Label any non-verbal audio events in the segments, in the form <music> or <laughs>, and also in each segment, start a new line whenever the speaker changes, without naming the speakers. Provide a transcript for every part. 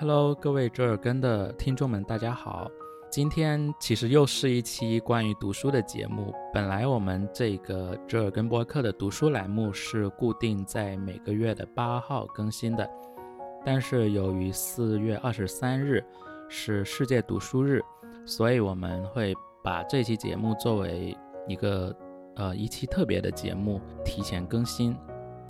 Hello，各位折耳根的听众们，大家好。今天其实又是一期关于读书的节目。本来我们这个折耳根播客的读书栏目是固定在每个月的八号更新的，但是由于四月二十三日是世界读书日，所以我们会把这期节目作为一个呃一期特别的节目提前更新。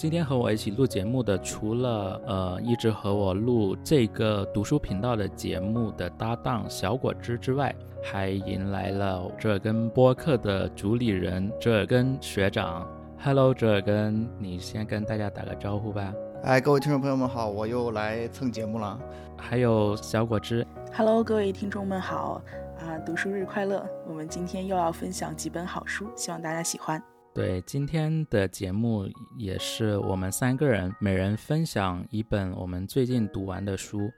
今天和我一起录节目的，除了呃一直和我录这个读书频道的节目的搭档小果汁之外，还迎来了折耳根播客的主理人折耳根学长。Hello，折耳根，你先跟大家打个招呼吧。
哎，各位听众朋友们好，我又来蹭节目了。
还有小果汁。
Hello，各位听众们好啊，读书日快乐！我们今天又要分享几本好书，希望大家喜欢。
对今天的节目，也是我们三个人每人分享一本我们最近读完的书。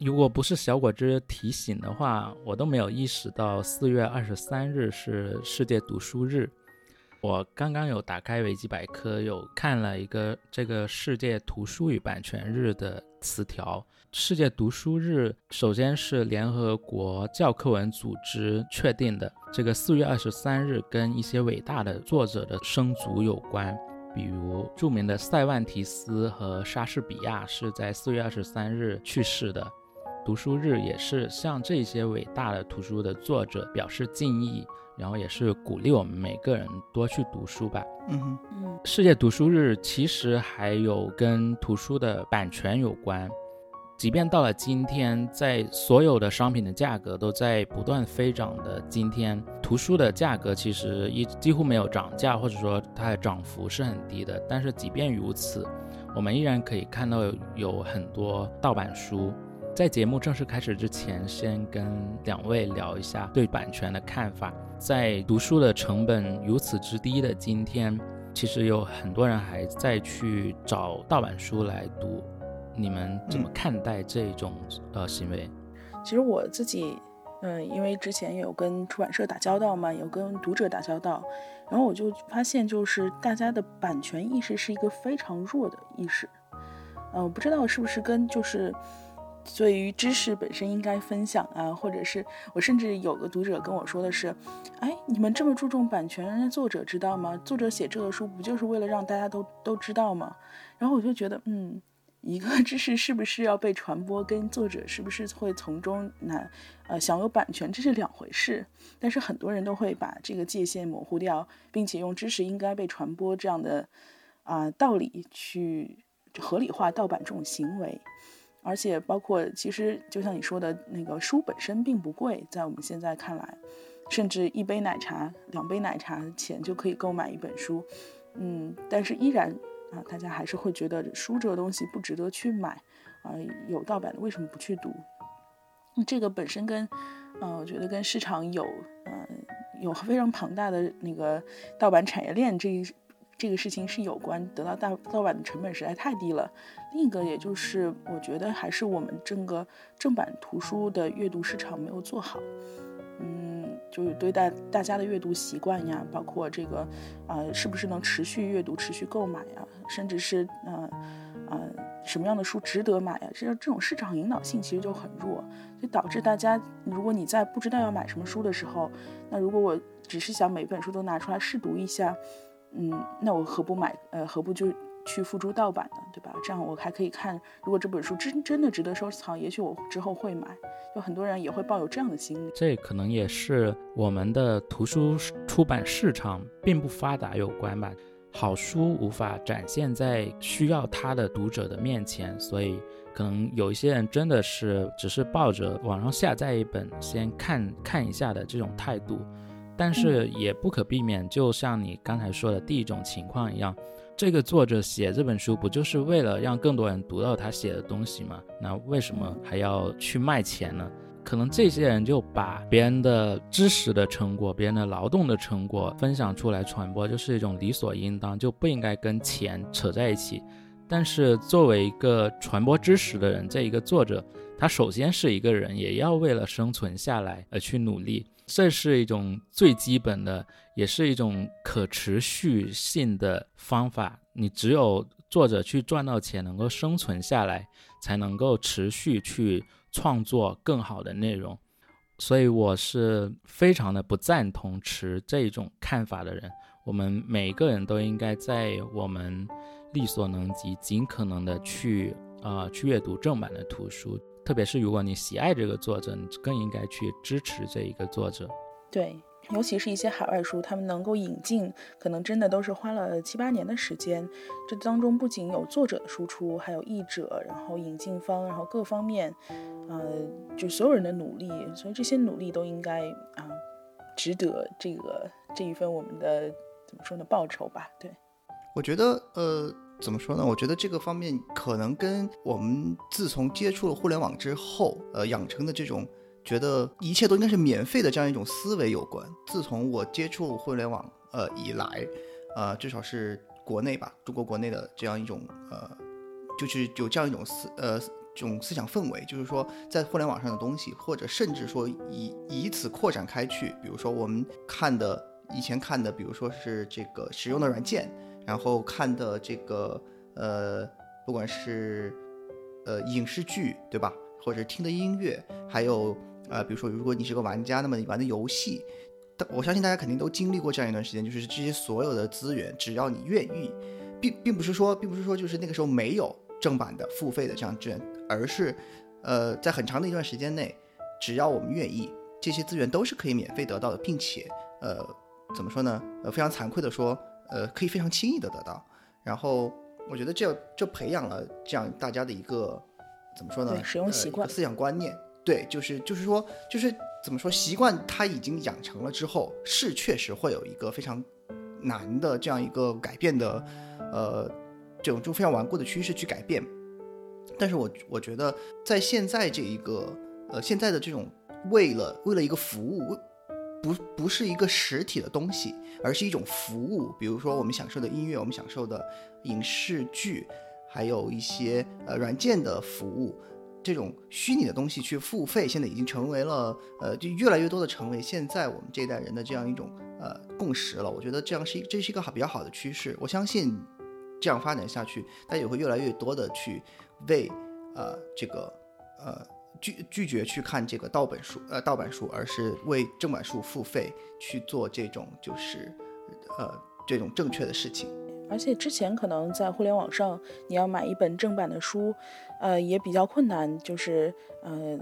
如果不是小果汁提醒的话，我都没有意识到四月二十三日是世界读书日。我刚刚有打开维基百科，有看了一个这个世界图书与版权日的词条。世界读书日首先是联合国教科文组织确定的。这个四月二十三日跟一些伟大的作者的生卒有关，比如著名的塞万提斯和莎士比亚是在四月二十三日去世的。读书日也是向这些伟大的图书的作者表示敬意。然后也是鼓励我们每个人多去读书吧。
嗯
嗯，
世界读书日其实还有跟图书的版权有关。即便到了今天，在所有的商品的价格都在不断飞涨的今天，图书的价格其实一几乎没有涨价，或者说它的涨幅是很低的。但是即便如此，我们依然可以看到有很多盗版书。在节目正式开始之前，先跟两位聊一下对版权的看法。在读书的成本如此之低的今天，其实有很多人还在去找盗版书来读。你们怎么看待这种呃行为？
其实我自己，嗯，因为之前有跟出版社打交道嘛，有跟读者打交道，然后我就发现，就是大家的版权意识是一个非常弱的意识。嗯，我不知道是不是跟就是。对于知识本身应该分享啊，或者是我甚至有个读者跟我说的是，哎，你们这么注重版权，人家作者知道吗？作者写这个书不就是为了让大家都都知道吗？然后我就觉得，嗯，一个知识是不是要被传播，跟作者是不是会从中拿呃享有版权，这是两回事。但是很多人都会把这个界限模糊掉，并且用知识应该被传播这样的啊道理去合理化盗版这种行为。而且包括，其实就像你说的那个书本身并不贵，在我们现在看来，甚至一杯奶茶、两杯奶茶的钱就可以购买一本书，嗯，但是依然啊，大家还是会觉得书这个东西不值得去买，啊，有盗版的为什么不去读？这个本身跟，呃，我觉得跟市场有，呃，有非常庞大的那个盗版产业链这一。这个事情是有关得到大盗版的成本实在太低了。另一个，也就是我觉得还是我们整个正版图书的阅读市场没有做好。嗯，就是对待大家的阅读习惯呀，包括这个，呃，是不是能持续阅读、持续购买呀，甚至是，呃，呃，什么样的书值得买呀？这这种市场引导性其实就很弱，就导致大家，如果你在不知道要买什么书的时候，那如果我只是想每本书都拿出来试读一下。嗯，那我何不买？呃，何不就去付诸盗版的？对吧？这样我还可以看，如果这本书真真的值得收藏，也许我之后会买。有很多人也会抱有这样的心理。
这可能也是我们的图书出版市场并不发达有关吧。好书无法展现在需要它的读者的面前，所以可能有一些人真的是只是抱着网上下载一本先看看一下的这种态度。但是也不可避免，就像你刚才说的第一种情况一样，这个作者写这本书不就是为了让更多人读到他写的东西吗？那为什么还要去卖钱呢？可能这些人就把别人的知识的成果、别人的劳动的成果分享出来传播，就是一种理所应当，就不应该跟钱扯在一起。但是作为一个传播知识的人，这一个作者，他首先是一个人，也要为了生存下来而去努力。这是一种最基本的，也是一种可持续性的方法。你只有作者去赚到钱，能够生存下来，才能够持续去创作更好的内容。所以我是非常的不赞同持这种看法的人。我们每个人都应该在我们力所能及、尽可能的去啊去阅读正版的图书，特别是如果你喜爱这个作者，你更应该去支持这一个作者。
对。尤其是一些海外书，他们能够引进，可能真的都是花了七八年的时间。这当中不仅有作者的输出，还有译者，然后引进方，然后各方面，呃，就所有人的努力。所以这些努力都应该啊，值得这个这一份我们的怎么说呢报酬吧？对，
我觉得呃，怎么说呢？我觉得这个方面可能跟我们自从接触了互联网之后，呃，养成的这种。觉得一切都应该是免费的这样一种思维有关。自从我接触互联网呃以来，呃，至少是国内吧，中国国内的这样一种呃，就是有这样一种思呃这种思想氛围，就是说在互联网上的东西，或者甚至说以以此扩展开去，比如说我们看的以前看的，比如说是这个使用的软件，然后看的这个呃，不管是呃影视剧对吧，或者听的音乐，还有。呃，比如说，如果你是个玩家，那么你玩的游戏，我相信大家肯定都经历过这样一段时间，就是这些所有的资源，只要你愿意，并并不是说，并不是说就是那个时候没有正版的付费的这样资源，而是，呃，在很长的一段时间内，只要我们愿意，这些资源都是可以免费得到的，并且，呃，怎么说呢？呃，非常惭愧的说，呃，可以非常轻易的得到。然后，我觉得这这培养了这样大家的一个怎么说呢？
使用习惯、
思想观念。对，就是就是说，就是怎么说，习惯它已经养成了之后，是确实会有一个非常难的这样一个改变的，呃，这种就非常顽固的趋势去改变。但是我我觉得，在现在这一个呃现在的这种为了为了一个服务，不不是一个实体的东西，而是一种服务。比如说我们享受的音乐，我们享受的影视剧，还有一些呃软件的服务。这种虚拟的东西去付费，现在已经成为了，呃，就越来越多的成为现在我们这一代人的这样一种呃共识了。我觉得这样是一这是一个好比较好的趋势。我相信这样发展下去，大家也会越来越多的去为呃这个呃拒拒绝去看这个盗本书呃盗版书，而是为正版书付费去做这种就是呃这种正确的事情。
而且之前可能在互联网上，你要买一本正版的书，呃，也比较困难。就是，呃，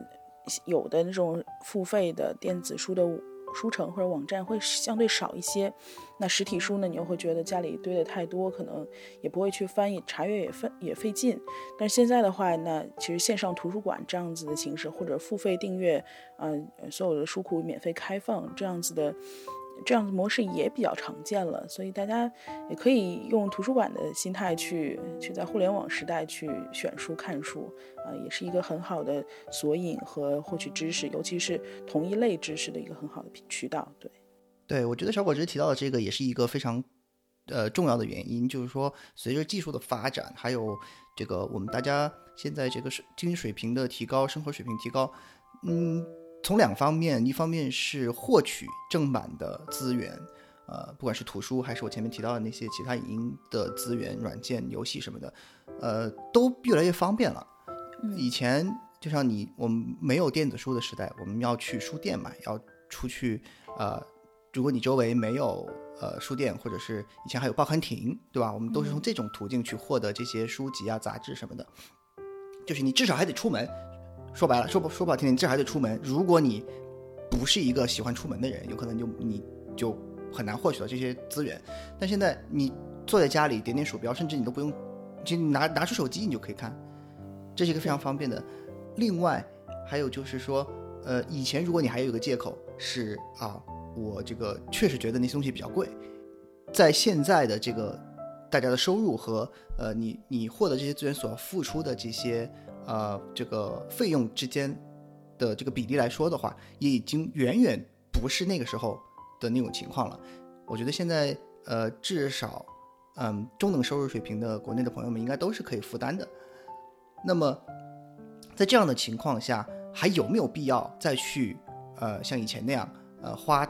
有的那种付费的电子书的书城或者网站会相对少一些。那实体书呢，你又会觉得家里堆的太多，可能也不会去翻译查阅，也费也费劲。但是现在的话，那其实线上图书馆这样子的形式，或者付费订阅，嗯，所有的书库免费开放这样子的。这样的模式也比较常见了，所以大家也可以用图书馆的心态去去在互联网时代去选书看书，啊，也是一个很好的索引和获取知识，尤其是同一类知识的一个很好的渠道。对，
对我觉得小果汁提到的这个也是一个非常呃重要的原因，就是说随着技术的发展，还有这个我们大家现在这个水经济水平的提高，生活水平提高，嗯。从两方面，一方面是获取正版的资源，呃，不管是图书还是我前面提到的那些其他影音的资源、软件、游戏什么的，呃，都越来越方便了。以前就像你我们没有电子书的时代，我们要去书店买，要出去，呃，如果你周围没有呃书店，或者是以前还有报刊亭，对吧？我们都是从这种途径去获得这些书籍啊、杂志什么的，就是你至少还得出门。说白了，说不说不好听点，这还得出门。如果你不是一个喜欢出门的人，有可能就你就很难获取到这些资源。但现在你坐在家里点点鼠标，甚至你都不用，就拿拿出手机你就可以看，这是一个非常方便的。另外还有就是说，呃，以前如果你还有一个借口是啊，我这个确实觉得那些东西比较贵，在现在的这个大家的收入和呃你你获得这些资源所要付出的这些。呃，这个费用之间的这个比例来说的话，也已经远远不是那个时候的那种情况了。我觉得现在，呃，至少，嗯，中等收入水平的国内的朋友们应该都是可以负担的。那么，在这样的情况下，还有没有必要再去，呃，像以前那样，呃，花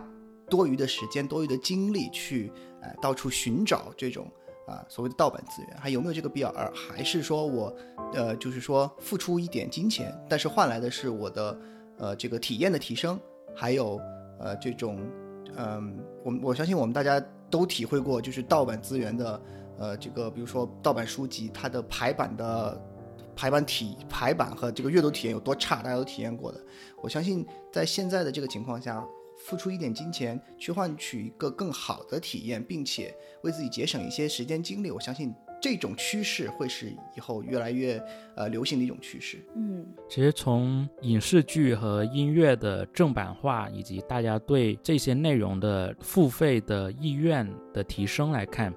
多余的时间、多余的精力去，呃，到处寻找这种，啊，所谓的盗版资源，还有没有这个必要？而还是说我，呃，就是说付出一点金钱，但是换来的是我的，呃，这个体验的提升，还有，呃，这种，嗯，我我相信我们大家都体会过，就是盗版资源的，呃，这个比如说盗版书籍，它的排版的排版体排版和这个阅读体验有多差，大家都体验过的。我相信在现在的这个情况下。付出一点金钱去换取一个更好的体验，并且为自己节省一些时间精力，我相信这种趋势会是以后越来越呃流行的一种趋势。
嗯，
其实从影视剧和音乐的正版化，以及大家对这些内容的付费的意愿的提升来看。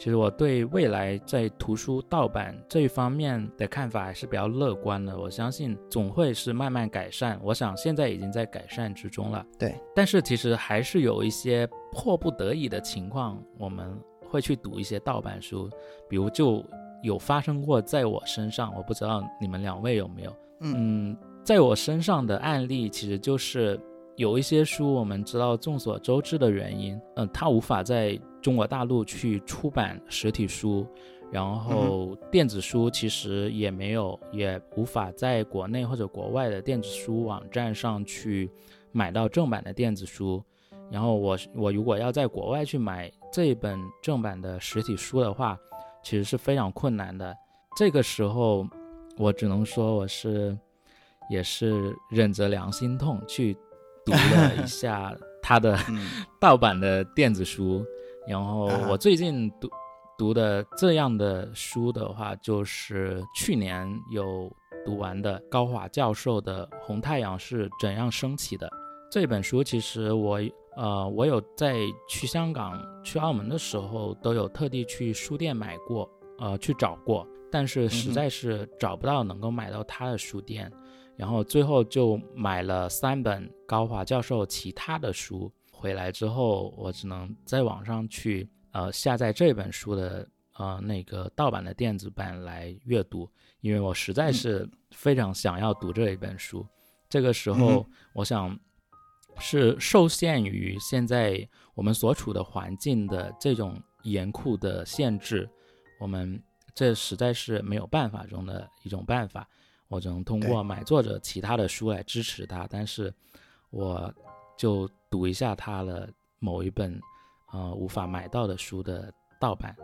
其实我对未来在图书盗版这一方面的看法还是比较乐观的。我相信总会是慢慢改善。我想现在已经在改善之中了。
对，
但是其实还是有一些迫不得已的情况，我们会去读一些盗版书。比如就有发生过在我身上，我不知道你们两位有没有。嗯，在我身上的案例其实就是有一些书，我们知道众所周知的原因，嗯，它无法在。中国大陆去出版实体书，然后电子书其实也没有，也无法在国内或者国外的电子书网站上去买到正版的电子书。然后我我如果要在国外去买这一本正版的实体书的话，其实是非常困难的。这个时候，我只能说我是也是忍着良心痛去读了一下他的 <laughs> 盗版的电子书。然后我最近读读的这样的书的话，就是去年有读完的高华教授的《红太阳是怎样升起的》这本书。其实我呃，我有在去香港、去澳门的时候，都有特地去书店买过，呃，去找过，但是实在是找不到能够买到他的书店。然后最后就买了三本高华教授其他的书。回来之后，我只能在网上去呃下载这本书的呃那个盗版的电子版来阅读，因为我实在是非常想要读这一本书。这个时候，我想是受限于现在我们所处的环境的这种严酷的限制，我们这实在是没有办法中的一种办法。我只能通过买作者其他的书来支持他，但是我就。读一下他的某一本，呃，无法买到的书的盗版。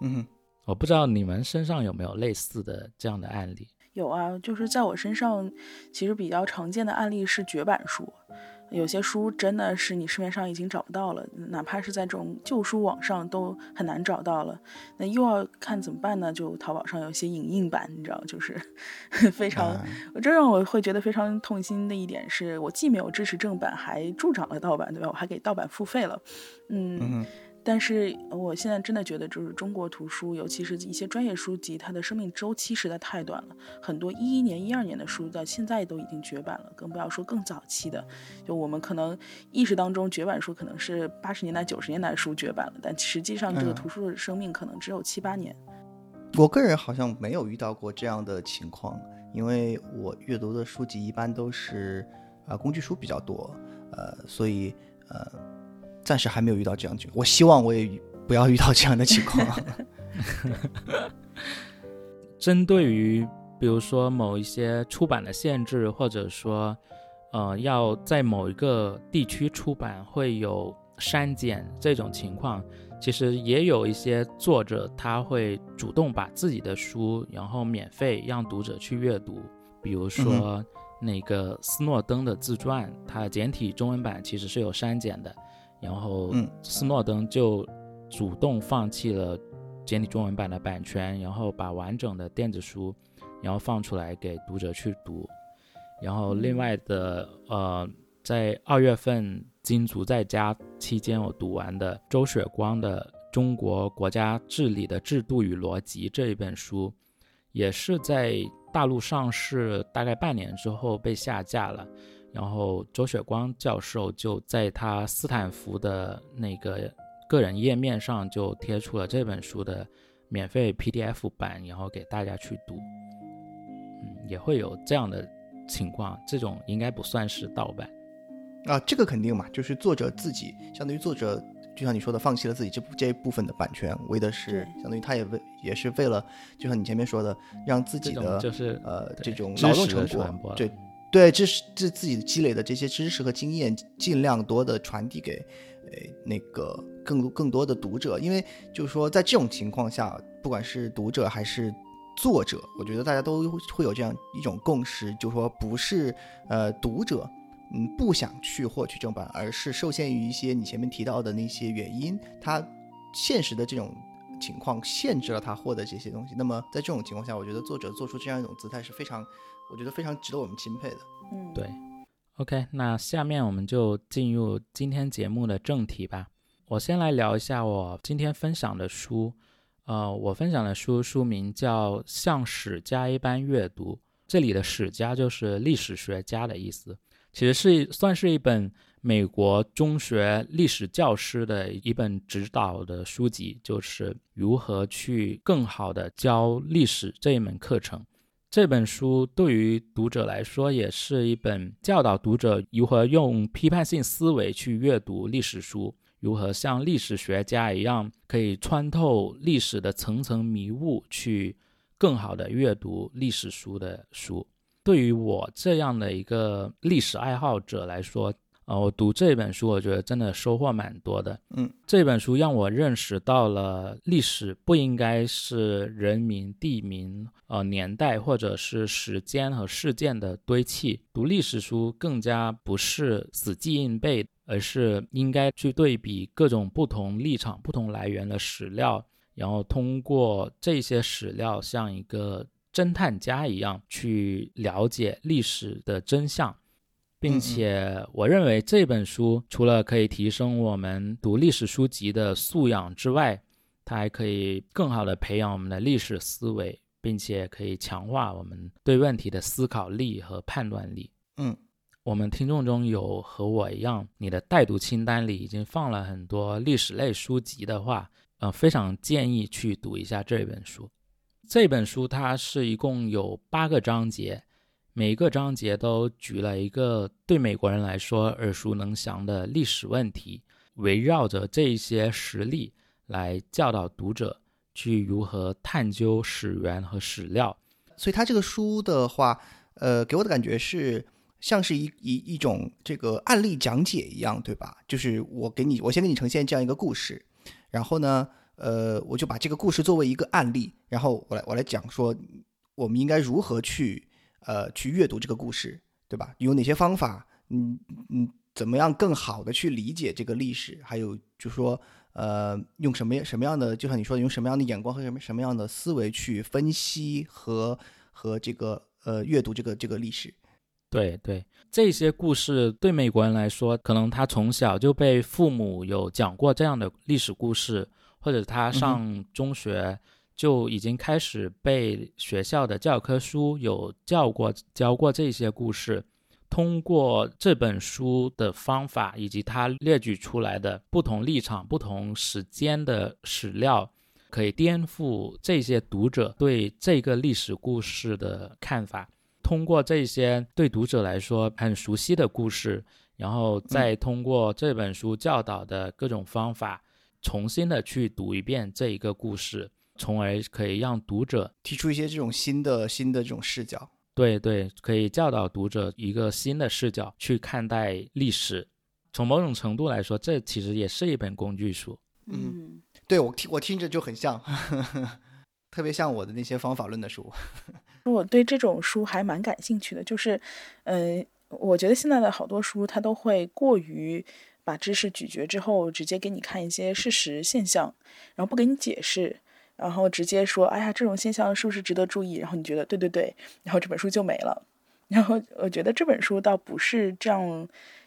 嗯，
我不知道你们身上有没有类似的这样的案例。
有啊，就是在我身上，其实比较常见的案例是绝版书。有些书真的是你市面上已经找不到了，哪怕是在这种旧书网上都很难找到了。那又要看怎么办呢？就淘宝上有些影印版，你知道，就是 <laughs> 非常，这让我会觉得非常痛心的一点是，我既没有支持正版，还助长了盗版，对吧？我还给盗版付费了，嗯。但是我现在真的觉得，就是中国图书，尤其是一些专业书籍，它的生命周期实在太短了。很多一一年、一二年的书，到现在都已经绝版了，更不要说更早期的。就我们可能意识当中，绝版书可能是八十年代、九十年代书绝版了，但实际上这个图书的生命可能只有七八年。
我个人好像没有遇到过这样的情况，因为我阅读的书籍一般都是啊工具书比较多，呃，所以呃。暂时还没有遇到这样情况，我希望我也不要遇到这样的情况。<laughs>
针对于比如说某一些出版的限制，或者说，呃，要在某一个地区出版会有删减这种情况，其实也有一些作者他会主动把自己的书然后免费让读者去阅读，比如说那个斯诺登的自传，它简体中文版其实是有删减的。然后，斯诺登就主动放弃了简体中文版的版权，然后把完整的电子书，然后放出来给读者去读。然后，另外的，呃，在二月份金足在家期间，我读完的周雪光的《中国国家治理的制度与逻辑》这一本书，也是在大陆上市大概半年之后被下架了。然后周雪光教授就在他斯坦福的那个个人页面上就贴出了这本书的免费 PDF 版，然后给大家去读。嗯，也会有这样的情况，这种应该不算是盗版
啊，这个肯定嘛，就是作者自己，相当于作者就像你说的，放弃了自己这部这一部分的版权，为的是相当于他也为也是为了，就像你前面说的，让自己的
就是
呃这种
知
劳动成
传播
果，对对，这是这自己积累的这些知识和经验，尽量多的传递给呃那个更多更多的读者，因为就是说在这种情况下，不管是读者还是作者，我觉得大家都会有这样一种共识，就是说不是呃读者。嗯，不想去获取正版，而是受限于一些你前面提到的那些原因，他现实的这种情况限制了他获得这些东西。那么在这种情况下，我觉得作者做出这样一种姿态是非常，我觉得非常值得我们钦佩的。
嗯，
对。OK，那下面我们就进入今天节目的正题吧。我先来聊一下我今天分享的书。呃，我分享的书书名叫《像史家一般阅读》，这里的史家就是历史学家的意思。其实是算是一本美国中学历史教师的一本指导的书籍，就是如何去更好的教历史这一门课程。这本书对于读者来说，也是一本教导读者如何用批判性思维去阅读历史书，如何像历史学家一样，可以穿透历史的层层迷雾，去更好的阅读历史书的书。对于我这样的一个历史爱好者来说，呃，我读这本书，我觉得真的收获蛮多的。
嗯，
这本书让我认识到了历史不应该是人名、地名、呃年代或者是时间和事件的堆砌。读历史书更加不是死记硬背，而是应该去对比各种不同立场、不同来源的史料，然后通过这些史料，像一个侦探家一样去了解历史的真相。并且，我认为这本书除了可以提升我们读历史书籍的素养之外，它还可以更好的培养我们的历史思维，并且可以强化我们对问题的思考力和判断力。
嗯，
我们听众中有和我一样，你的待读清单里已经放了很多历史类书籍的话，呃，非常建议去读一下这本书。这本书它是一共有八个章节。每个章节都举了一个对美国人来说耳熟能详的历史问题，围绕着这些实例来教导读者去如何探究史源和史料。
所以他这个书的话，呃，给我的感觉是像是一一一种这个案例讲解一样，对吧？就是我给你，我先给你呈现这样一个故事，然后呢，呃，我就把这个故事作为一个案例，然后我来我来讲说，我们应该如何去。呃，去阅读这个故事，对吧？有哪些方法？嗯嗯，怎么样更好的去理解这个历史？还有就是说，呃，用什么什么样的，就像你说的，用什么样的眼光和什么什么样的思维去分析和和这个呃阅读这个这个历史？
对对，这些故事对美国人来说，可能他从小就被父母有讲过这样的历史故事，或者他上中学。就已经开始被学校的教科书有教过教过这些故事，通过这本书的方法以及他列举出来的不同立场、不同时间的史料，可以颠覆这些读者对这个历史故事的看法。通过这些对读者来说很熟悉的故事，然后再通过这本书教导的各种方法，重新的去读一遍这一个故事。从而可以让读者
提出一些这种新的新的这种视角，
对对，可以教导读者一个新的视角去看待历史。从某种程度来说，这其实也是一本工具书。
嗯，
对我听我听着就很像，<laughs> 特别像我的那些方法论的书。<laughs>
我对这种书还蛮感兴趣的，就是，呃，我觉得现在的好多书它都会过于把知识咀嚼之后，直接给你看一些事实现象，然后不给你解释。然后直接说，哎呀，这种现象是不是值得注意？然后你觉得对对对，然后这本书就没了。然后我觉得这本书倒不是这样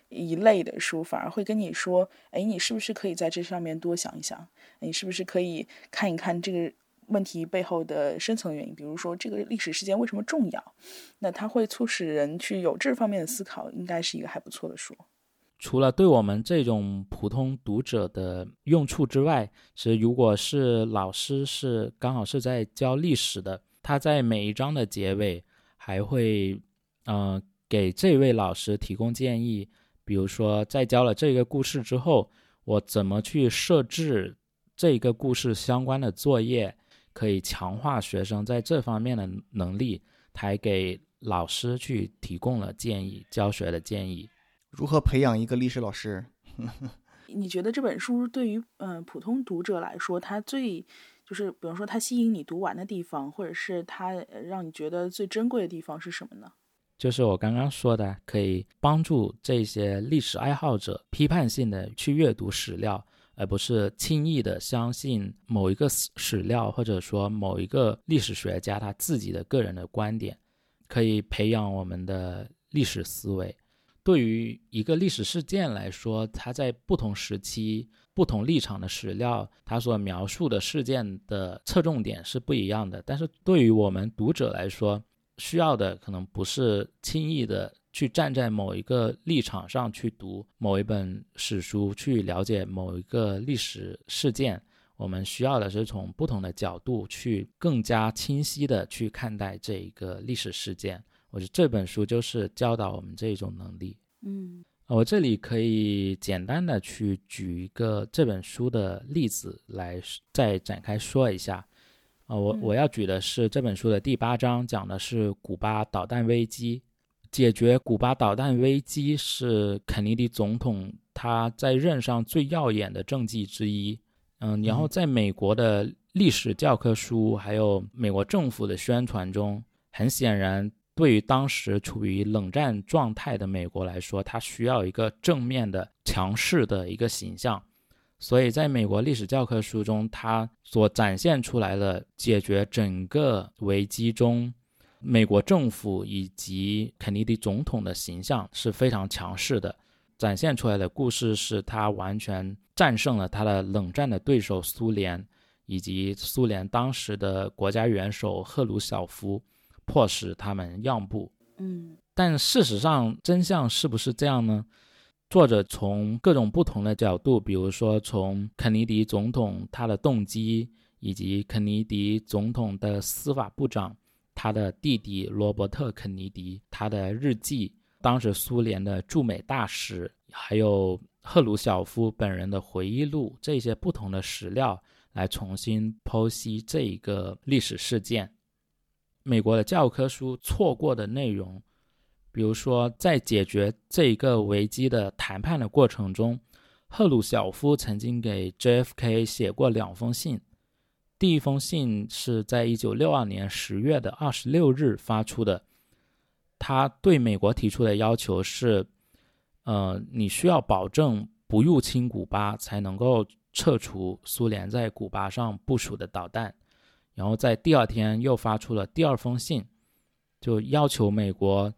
一类的书，反而会跟你说，哎，你是不是可以在这上面多想一想？你是不是可以看一看这个问题背后的深层原因？比如说这个历史事件为什么重要？那它会促使人去有这方面的思考，应该是一个还不错的书。
除了对我们这种普通读者的用处之外，其实如果是老师是刚好是在教历史的，他在每一章的结尾还会，嗯，给这位老师提供建议。比如说，在教了这个故事之后，我怎么去设置这个故事相关的作业，可以强化学生在这方面的能力，还给老师去提供了建议，教学的建议。
如何培养一个历史老师？<laughs>
你觉得这本书对于嗯普通读者来说，它最就是比如说它吸引你读完的地方，或者是它让你觉得最珍贵的地方是什么呢？
就是我刚刚说的，可以帮助这些历史爱好者批判性的去阅读史料，而不是轻易的相信某一个史史料，或者说某一个历史学家他自己的个人的观点，可以培养我们的历史思维。对于一个历史事件来说，它在不同时期、不同立场的史料，它所描述的事件的侧重点是不一样的。但是对于我们读者来说，需要的可能不是轻易的去站在某一个立场上去读某一本史书，去了解某一个历史事件。我们需要的是从不同的角度去更加清晰的去看待这一个历史事件。我觉得这本书就是教导我们这种能力。
嗯，
我这里可以简单的去举一个这本书的例子来再展开说一下。啊，我我要举的是这本书的第八章，讲的是古巴导弹危机。解决古巴导弹危机是肯尼迪总统他在任上最耀眼的政绩之一。嗯，然后在美国的历史教科书还有美国政府的宣传中，很显然，对于当时处于冷战状态的美国来说，它需要一个正面的、强势的一个形象。所以，在美国历史教科书中，它所展现出来的解决整个危机中，美国政府以及肯尼迪总统的形象是非常强势的。展现出来的故事是他完全战胜了他的冷战的对手苏联，以及苏联当时的国家元首赫鲁晓夫，迫使他们让步。
嗯，
但事实上，真相是不是这样呢？作者从各种不同的角度，比如说从肯尼迪总统他的动机，以及肯尼迪总统的司法部长他的弟弟罗伯特·肯尼迪他的日记，当时苏联的驻美大使，还有赫鲁晓夫本人的回忆录这些不同的史料，来重新剖析这一个历史事件。美国的教科书错过的内容。比如说，在解决这一个危机的谈判的过程中，赫鲁晓夫曾经给 JFK 写过两封信。第一封信是在一九六二年十月的二十六日发出的，他对美国提出的要求是：呃，你需要保证不入侵古巴，才能够撤除苏联在古巴上部署的导弹。然后在第二天又发出了第二封信，就要求美国。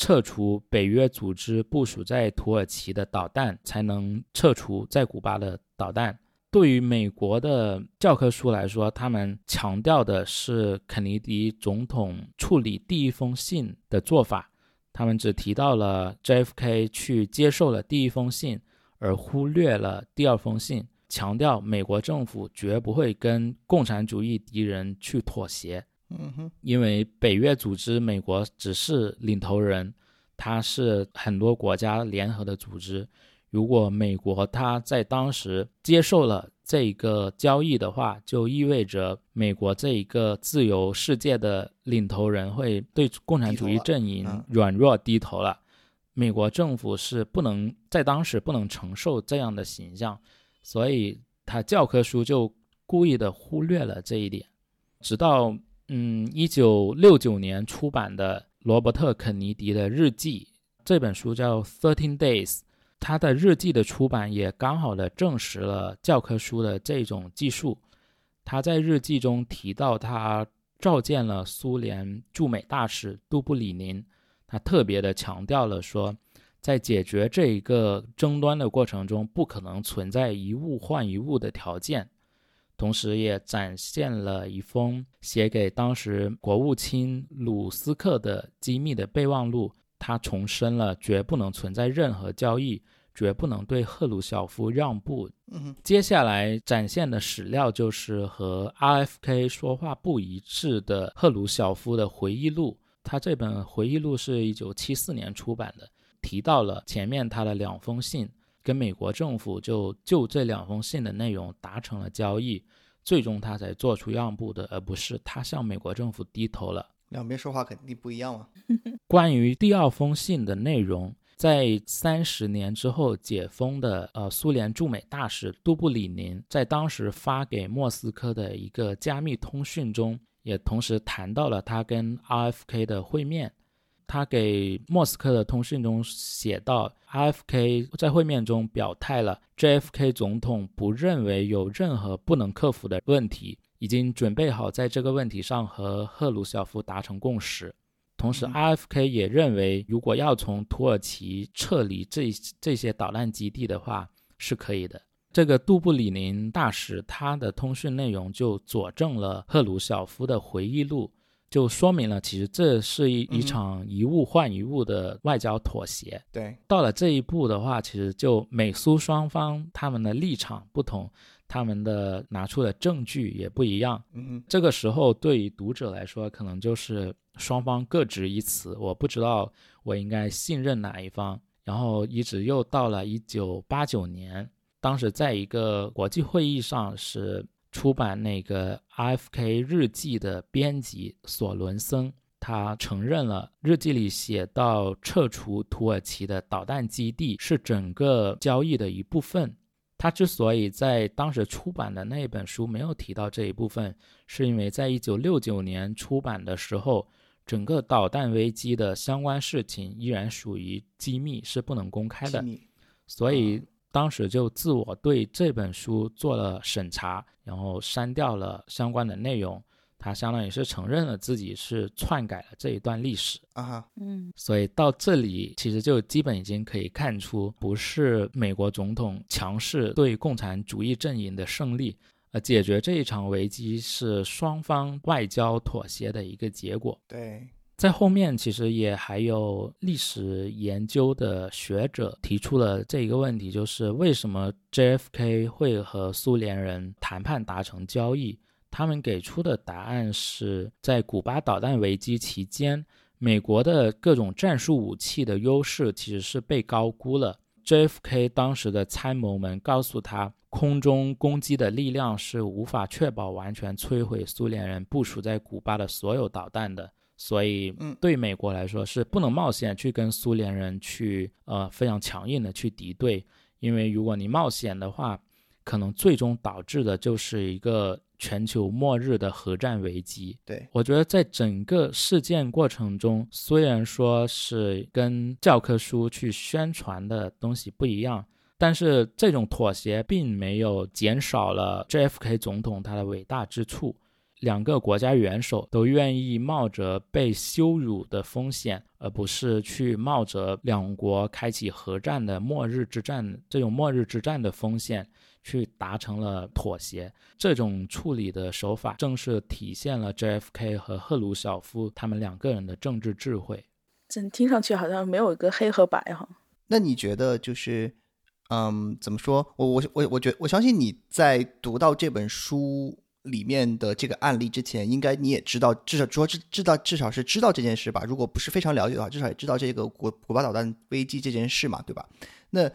撤除北约组织部署在土耳其的导弹，才能撤除在古巴的导弹。对于美国的教科书来说，他们强调的是肯尼迪总统处理第一封信的做法。他们只提到了 JFK 去接受了第一封信，而忽略了第二封信，强调美国政府绝不会跟共产主义敌人去妥协。
嗯哼，
因为北约组织，美国只是领头人，它是很多国家联合的组织。如果美国它在当时接受了这一个交易的话，就意味着美国这一个自由世界的领头人会对共产主义阵营软弱低头了。美国政府是不能在当时不能承受这样的形象，所以他教科书就故意的忽略了这一点，直到。嗯，一九六九年出版的罗伯特·肯尼迪的日记这本书叫《Thirteen Days》，他的日记的出版也刚好的证实了教科书的这种记述。他在日记中提到，他召见了苏联驻美大使杜布里宁，他特别的强调了说，在解决这一个争端的过程中，不可能存在一物换一物的条件。同时，也展现了一封写给当时国务卿鲁斯克的机密的备忘录。他重申了绝不能存在任何交易，绝不能对赫鲁晓夫让步。接下来展现的史料就是和 RFK 说话不一致的赫鲁晓夫的回忆录。他这本回忆录是一九七四年出版的，提到了前面他的两封信。跟美国政府就就这两封信的内容达成了交易，最终他才做出让步的，而不是他向美国政府低头了。
两边说话肯定不一样嘛。<laughs>
关于第二封信的内容，在三十年之后解封的呃苏联驻美大使杜布里宁在当时发给莫斯科的一个加密通讯中，也同时谈到了他跟 RFK 的会面。他给莫斯科的通讯中写道：“RFK 在会面中表态了，JFK 总统不认为有任何不能克服的问题，已经准备好在这个问题上和赫鲁晓夫达成共识。同时，RFK 也认为，如果要从土耳其撤离这这些导弹基地的话，是可以的。”这个杜布里宁大使他的通讯内容就佐证了赫鲁晓夫的回忆录。就说明了，其实这是一一场一物换一物的外交妥协。
对，
到了这一步的话，其实就美苏双方他们的立场不同，他们的拿出的证据也不一样。
嗯，
这个时候对于读者来说，可能就是双方各执一词，我不知道我应该信任哪一方。然后一直又到了一九八九年，当时在一个国际会议上是。出版那个 RFK 日记的编辑索伦森，他承认了日记里写到撤除土耳其的导弹基地是整个交易的一部分。他之所以在当时出版的那本书没有提到这一部分，是因为在一九六九年出版的时候，整个导弹危机的相关事情依然属于机密，是不能公开的。所以。当时就自我对这本书做了审查，然后删掉了相关的内容。他相当于是承认了自己是篡改了这一段历史
啊。
嗯，
所以到这里其实就基本已经可以看出，不是美国总统强势对共产主义阵营的胜利，呃，解决这一场危机是双方外交妥协的一个结果。
对。
在后面，其实也还有历史研究的学者提出了这一个问题，就是为什么 JFK 会和苏联人谈判达成交易？他们给出的答案是在古巴导弹危机期间，美国的各种战术武器的优势其实是被高估了。JFK 当时的参谋们告诉他，空中攻击的力量是无法确保完全摧毁苏联人部署在古巴的所有导弹的。所以，对美国来说是不能冒险去跟苏联人去呃非常强硬的去敌对，因为如果你冒险的话，可能最终导致的就是一个全球末日的核战危机。
对
我觉得在整个事件过程中，虽然说是跟教科书去宣传的东西不一样，但是这种妥协并没有减少了 JFK 总统他的伟大之处。两个国家元首都愿意冒着被羞辱的风险，而不是去冒着两国开启核战的末日之战这种末日之战的风险，去达成了妥协。这种处理的手法，正是体现了 JFK 和赫鲁晓夫他们两个人的政治智慧。
真听上去好像没有一个黑和白哈？
那你觉得就是，嗯，怎么说？我我我我觉我相信你在读到这本书。里面的这个案例之前，应该你也知道，至少说知知道，至少是知道这件事吧。如果不是非常了解的话，至少也知道这个古古巴导弹危机这件事嘛，对吧？那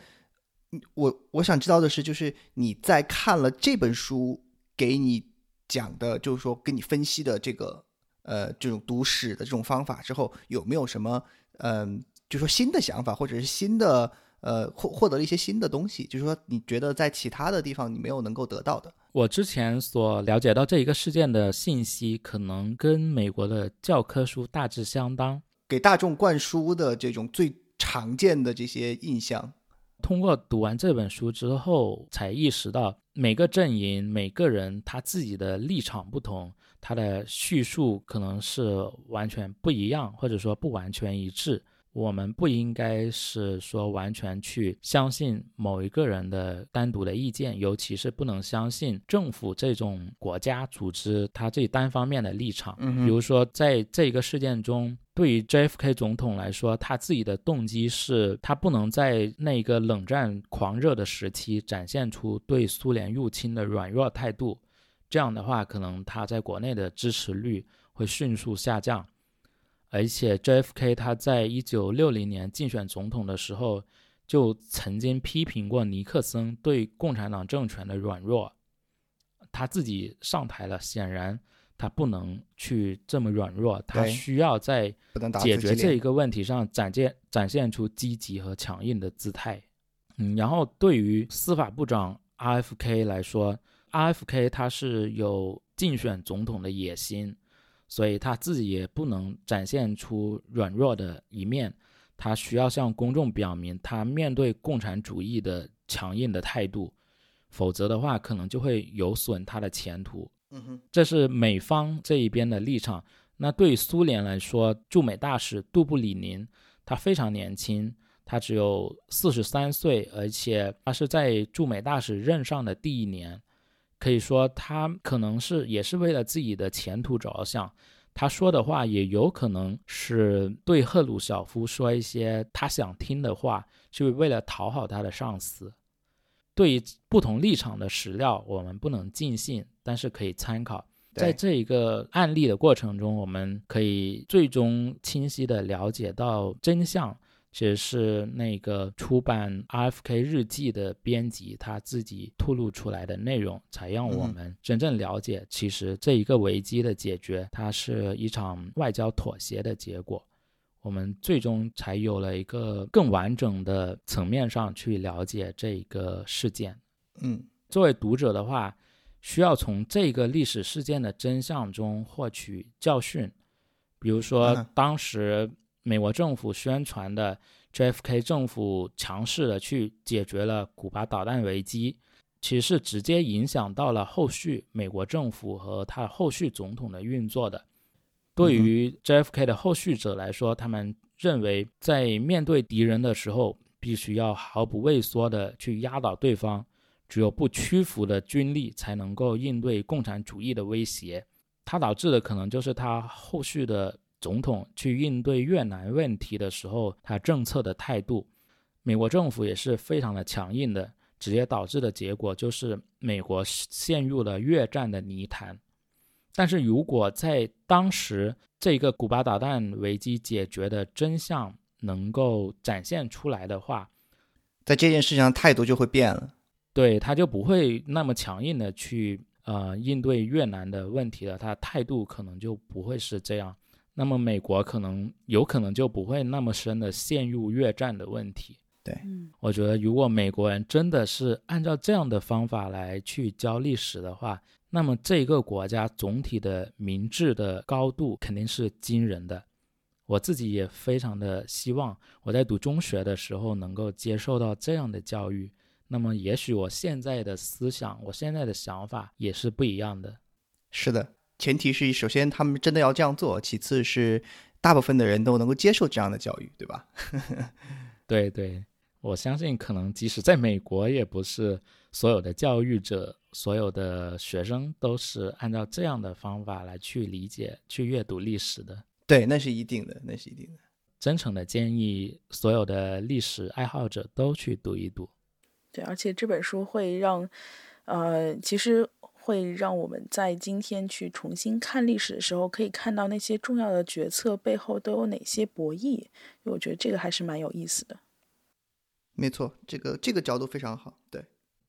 我我想知道的是，就是你在看了这本书给你讲的，就是说给你分析的这个呃这种读史的这种方法之后，有没有什么嗯，就说新的想法，或者是新的呃获获得了一些新的东西？就是说你觉得在其他的地方你没有能够得到的？
我之前所了解到这一个事件的信息，可能跟美国的教科书大致相当，
给大众灌输的这种最常见的这些印象。
通过读完这本书之后，才意识到每个阵营、每个人他自己的立场不同，他的叙述可能是完全不一样，或者说不完全一致。我们不应该是说完全去相信某一个人的单独的意见，尤其是不能相信政府这种国家组织他这单方面的立场。比如说，在这个事件中，对于 JFK 总统来说，他自己的动机是他不能在那个冷战狂热的时期展现出对苏联入侵的软弱态度，这样的话，可能他在国内的支持率会迅速下降。而且 JFK 他在一九六零年竞选总统的时候，就曾经批评过尼克森对共产党政权的软弱。他自己上台了，显然他不能去这么软弱，他需要在解决这一个问题上展现展现出积极和强硬的姿态。嗯，然后对于司法部长 RFK 来说，RFK 他是有竞选总统的野心，所以他自己也不能展现出软弱的一面，他需要向公众表明他面对共产主义的强硬的态度，否则的话可能就会有损他的前途。
嗯哼，
这是美方这一边的立场。那对于苏联来说，驻美大使杜布里宁他非常年轻。他只有四十三岁，而且他是在驻美大使任上的第一年，可以说他可能是也是为了自己的前途着想。他说的话也有可能是对赫鲁晓夫说一些他想听的话，就为了讨好他的上司。对于不同立场的史料，我们不能尽信，但是可以参考。在这一个案例的过程中，我们可以最终清晰地了解到真相。其实是那个出版 RFK 日记的编辑他自己吐露出来的内容，才让我们真正了解，其实这一个危机的解决，它是一场外交妥协的结果。我们最终才有了一个更完整的层面上去了解这一个事件。
嗯，
作为读者的话，需要从这个历史事件的真相中获取教训，比如说当时。美国政府宣传的 JFK 政府强势的去解决了古巴导弹危机，其实是直接影响到了后续美国政府和他后续总统的运作的。对于 JFK 的后续者来说，他们认为在面对敌人的时候，必须要毫不畏缩的去压倒对方，只有不屈服的军力才能够应对共产主义的威胁。它导致的可能就是他后续的。总统去应对越南问题的时候，他政策的态度，美国政府也是非常的强硬的，直接导致的结果就是美国陷入了越战的泥潭。但是如果在当时这个古巴导弹危机解决的真相能够展现出来的话，
在这件事情上态度就会变了，
对他就不会那么强硬的去呃应对越南的问题了，他态度可能就不会是这样。那么美国可能有可能就不会那么深的陷入越战的问题。
对，
我觉得如果美国人真的是按照这样的方法来去教历史的话，那么这个国家总体的明智的高度肯定是惊人的。我自己也非常的希望我在读中学的时候能够接受到这样的教育。那么也许我现在的思想，我现在的想法也是不一样的。
是的。前提是，首先他们真的要这样做；其次是，大部分的人都能够接受这样的教育，对吧？<laughs>
对对，我相信，可能即使在美国，也不是所有的教育者、所有的学生都是按照这样的方法来去理解、去阅读历史的。
对，那是一定的，那是一定的。
真诚的建议所有的历史爱好者都去读一读。
对，而且这本书会让，呃，其实。会让我们在今天去重新看历史的时候，可以看到那些重要的决策背后都有哪些博弈。我觉得这个还是蛮有意思的。
没错，这个这个角度非常好。对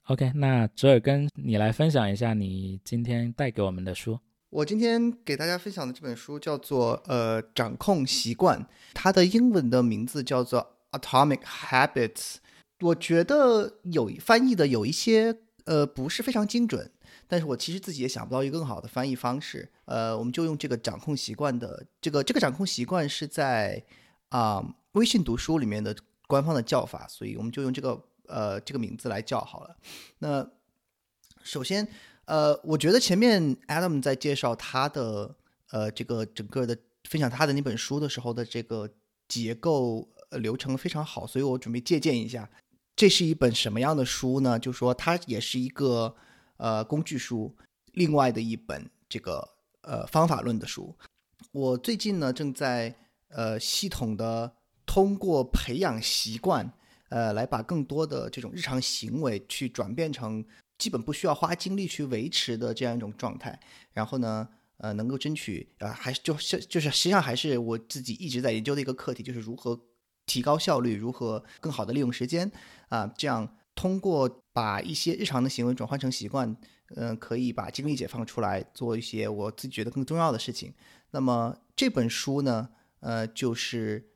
，OK，那泽尔根，你来分享一下你今天带给我们的书。
我今天给大家分享的这本书叫做《呃掌控习惯》，它的英文的名字叫做《Atomic Habits》。我觉得有翻译的有一些呃不是非常精准。但是我其实自己也想不到一个更好的翻译方式，呃，我们就用这个掌控习惯的这个这个掌控习惯是在啊微信读书里面的官方的叫法，所以我们就用这个呃这个名字来叫好了。那首先呃，我觉得前面 Adam 在介绍他的呃这个整个的分享他的那本书的时候的这个结构流程非常好，所以我准备借鉴一下。这是一本什么样的书呢？就说它也是一个。呃，工具书，另外的一本这个呃方法论的书，我最近呢正在呃系统的通过培养习惯，呃来把更多的这种日常行为去转变成基本不需要花精力去维持的这样一种状态，然后呢呃能够争取啊还是就是就是实际上还是我自己一直在研究的一个课题，就是如何提高效率，如何更好的利用时间。啊，这样通过把一些日常的行为转换成习惯，嗯，可以把精力解放出来，做一些我自己觉得更重要的事情。那么这本书呢，呃，就是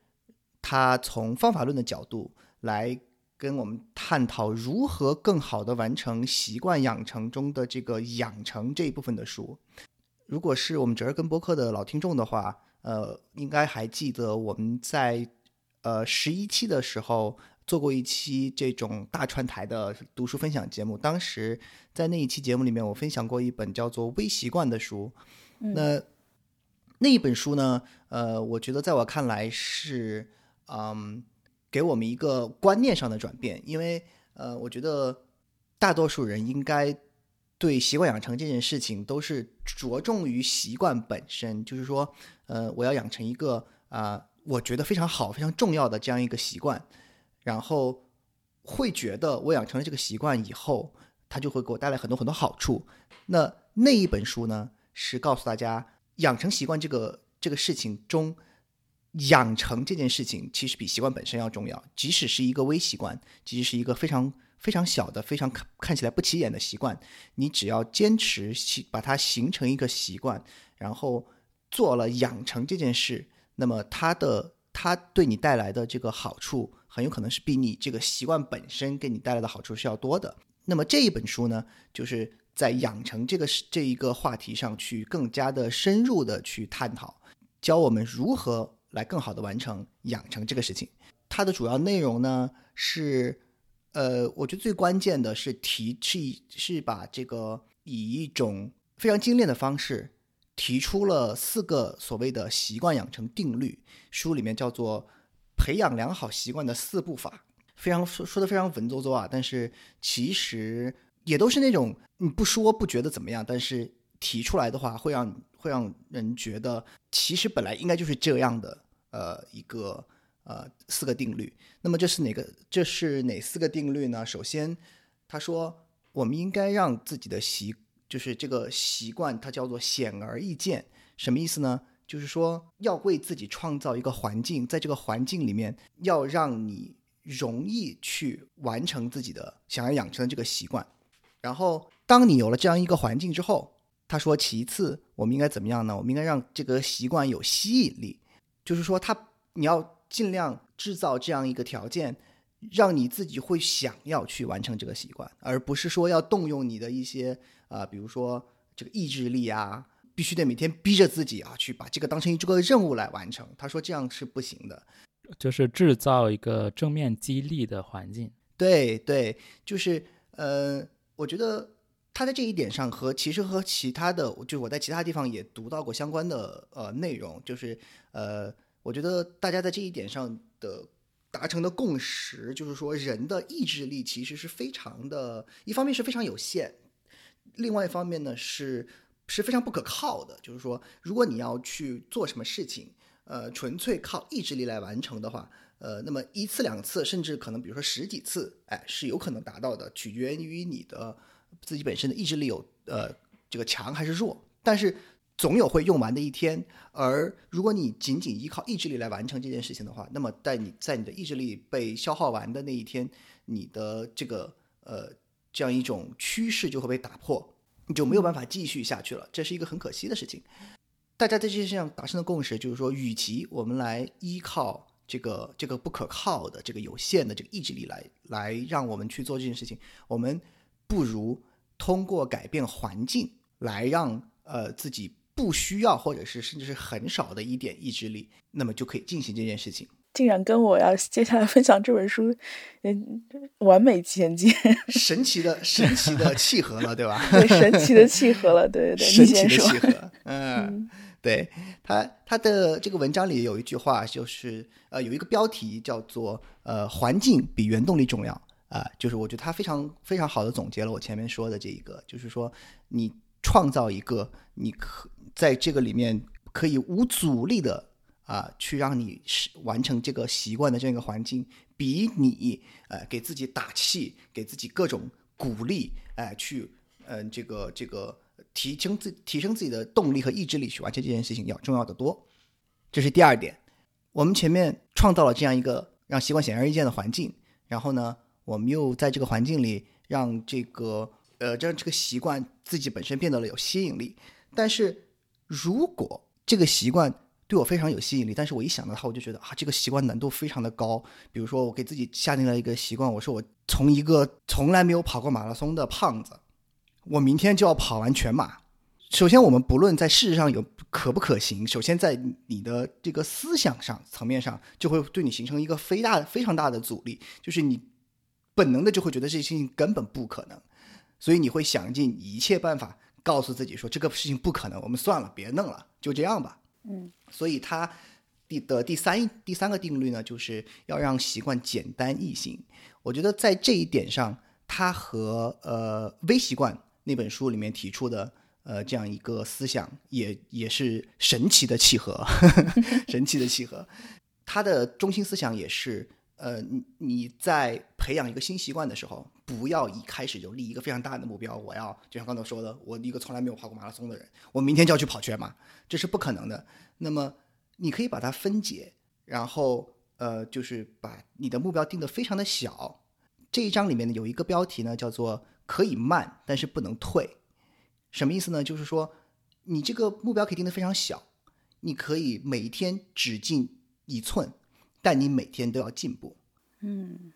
他从方法论的角度来跟我们探讨如何更好的完成习惯养成中的这个养成这一部分的书。如果是我们折耳根播客的老听众的话，呃，应该还记得我们在呃十一期的时候做过一期这种大串台的读书分享节目。当时在那一期节目里面，我分享过一本叫做《微习惯》的书。那那一本书呢，呃，我觉得在我看来是，嗯，给我们一个观念上的转变。因为呃，我觉得大多数人应该对习惯养成这件事情都是着重于习惯本身，就是说。呃，我要养成一个啊，我觉得非常好、非常重要的这样一个习惯，然后会觉得我养成了这个习惯以后，它就会给我带来很多很多好处。那那一本书呢，是告诉大家养成习惯这个这个事情中，养成这件事情其实比习惯本身要重要。即使是一个微习惯，即使是一个非常非常小的、非常看看起来不起眼的习惯，你只要坚持把它形成一个习惯，然后。做了养成这件事，那么它的它对你带来的这个好处，很有可能是比你这个习惯本身给你带来的好处是要多的。那么这一本书呢，就是在养成这个这一个话题上去更加的深入的去探讨，教我们如何来更好的完成养成这个事情。它的主要内容呢是，呃，我觉得最关键的是提是是把这个以一种非常精炼的方式。提出了四个所谓的习惯养成定律，书里面叫做培养良好习惯的四步法，非常说说的非常文绉绉啊，但是其实也都是那种你不说不觉得怎么样，但是提出来的话会让会让人觉得其实本来应该就是这样的，呃，一个呃四个定律。那么这是哪个？这是哪四个定律呢？首先，他说我们应该让自己的习就是这个习惯，它叫做显而易见，什么意思呢？就是说要为自己创造一个环境，在这个环境里面，要让你容易去完成自己的想要养成的这个习惯。然后，当你有了这样一个环境之后，他说，其次我们应该怎么样呢？我们应该让这个习惯有吸引力，就是说，他你要尽量制造这样一个条件。让你自己会想要去完成这个习惯，而不是说要动用你的一些啊，比如说这个意志力啊，必须得每天逼着自己啊，去把这个当成一个任务来完成。他说这样是不行的，
就是制造一个正面激励的环境。
对对，就是呃，我觉得他在这一点上和其实和其他的，就我在其他地方也读到过相关的呃内容，就是呃，我觉得大家在这一点上的。达成的共识就是说，人的意志力其实是非常的，一方面是非常有限，另外一方面呢是是非常不可靠的。就是说，如果你要去做什么事情，呃，纯粹靠意志力来完成的话，呃，那么一次两次，甚至可能比如说十几次，哎，是有可能达到的，取决于你的自己本身的意志力有呃这个强还是弱。但是总有会用完的一天，而如果你仅仅依靠意志力来完成这件事情的话，那么在你在你的意志力被消耗完的那一天，你的这个呃这样一种趋势就会被打破，你就没有办法继续下去了，这是一个很可惜的事情。大家在这件事上达成的共识就是说，与其我们来依靠这个这个不可靠的这个有限的这个意志力来来让我们去做这件事情，我们不如通过改变环境来让呃自己。不需要，或者是甚至是很少的一点意志力，那么就可以进行这件事情。
竟然跟我要接下来分享这本书，嗯，完美衔接，<laughs>
神奇的神奇的契合了，对吧？<laughs>
对，神奇的契合了，对对对，
神奇的契合。嗯，对他他的这个文章里有一句话，就是呃，有一个标题叫做呃，环境比原动力重要啊，就是我觉得他非常非常好的总结了我前面说的这一个，就是说你创造一个你可。在这个里面，可以无阻力的啊，去让你是完成这个习惯的这样一个环境，比你呃给自己打气，给自己各种鼓励，哎，去嗯这个这个提升自提升自己的动力和意志力去完成这件事情要重要的多。这是第二点。我们前面创造了这样一个让习惯显而易见的环境，然后呢，我们又在这个环境里让这个呃让这个习惯自己本身变得了有吸引力。但是如果这个习惯对我非常有吸引力，但是我一想到它，我就觉得啊，这个习惯难度非常的高。比如说，我给自己下定了一个习惯，我说我从一个从来没有跑过马拉松的胖子，我明天就要跑完全马。首先，我们不论在事实上有可不可行，首先在你的这个思想上层面上，就会对你形成一个非大非常大的阻力，就是你本能的就会觉得这事情根本不可能，所以你会想尽一切办法告诉自己说这个事情不可能，我们算了，别弄了，就这样吧。
嗯，
所以它第的第三第三个定律呢，就是要让习惯简单易行。我觉得在这一点上，它和呃微习惯那本书里面提出的呃这样一个思想也也是神奇的契合，<laughs> 神奇的契合。它的中心思想也是呃你你在培养一个新习惯的时候，不要一开始就立一个非常大的目标，我要就像刚才说的，我一个从来没有跑过马拉松的人，我明天就要去跑全马。这是不可能的。那么，你可以把它分解，然后呃，就是把你的目标定得非常的小。这一章里面呢，有一个标题呢，叫做“可以慢，但是不能退”。什么意思呢？就是说，你这个目标可以定得非常小，你可以每一天只进一寸，但你每天都要进步。
嗯，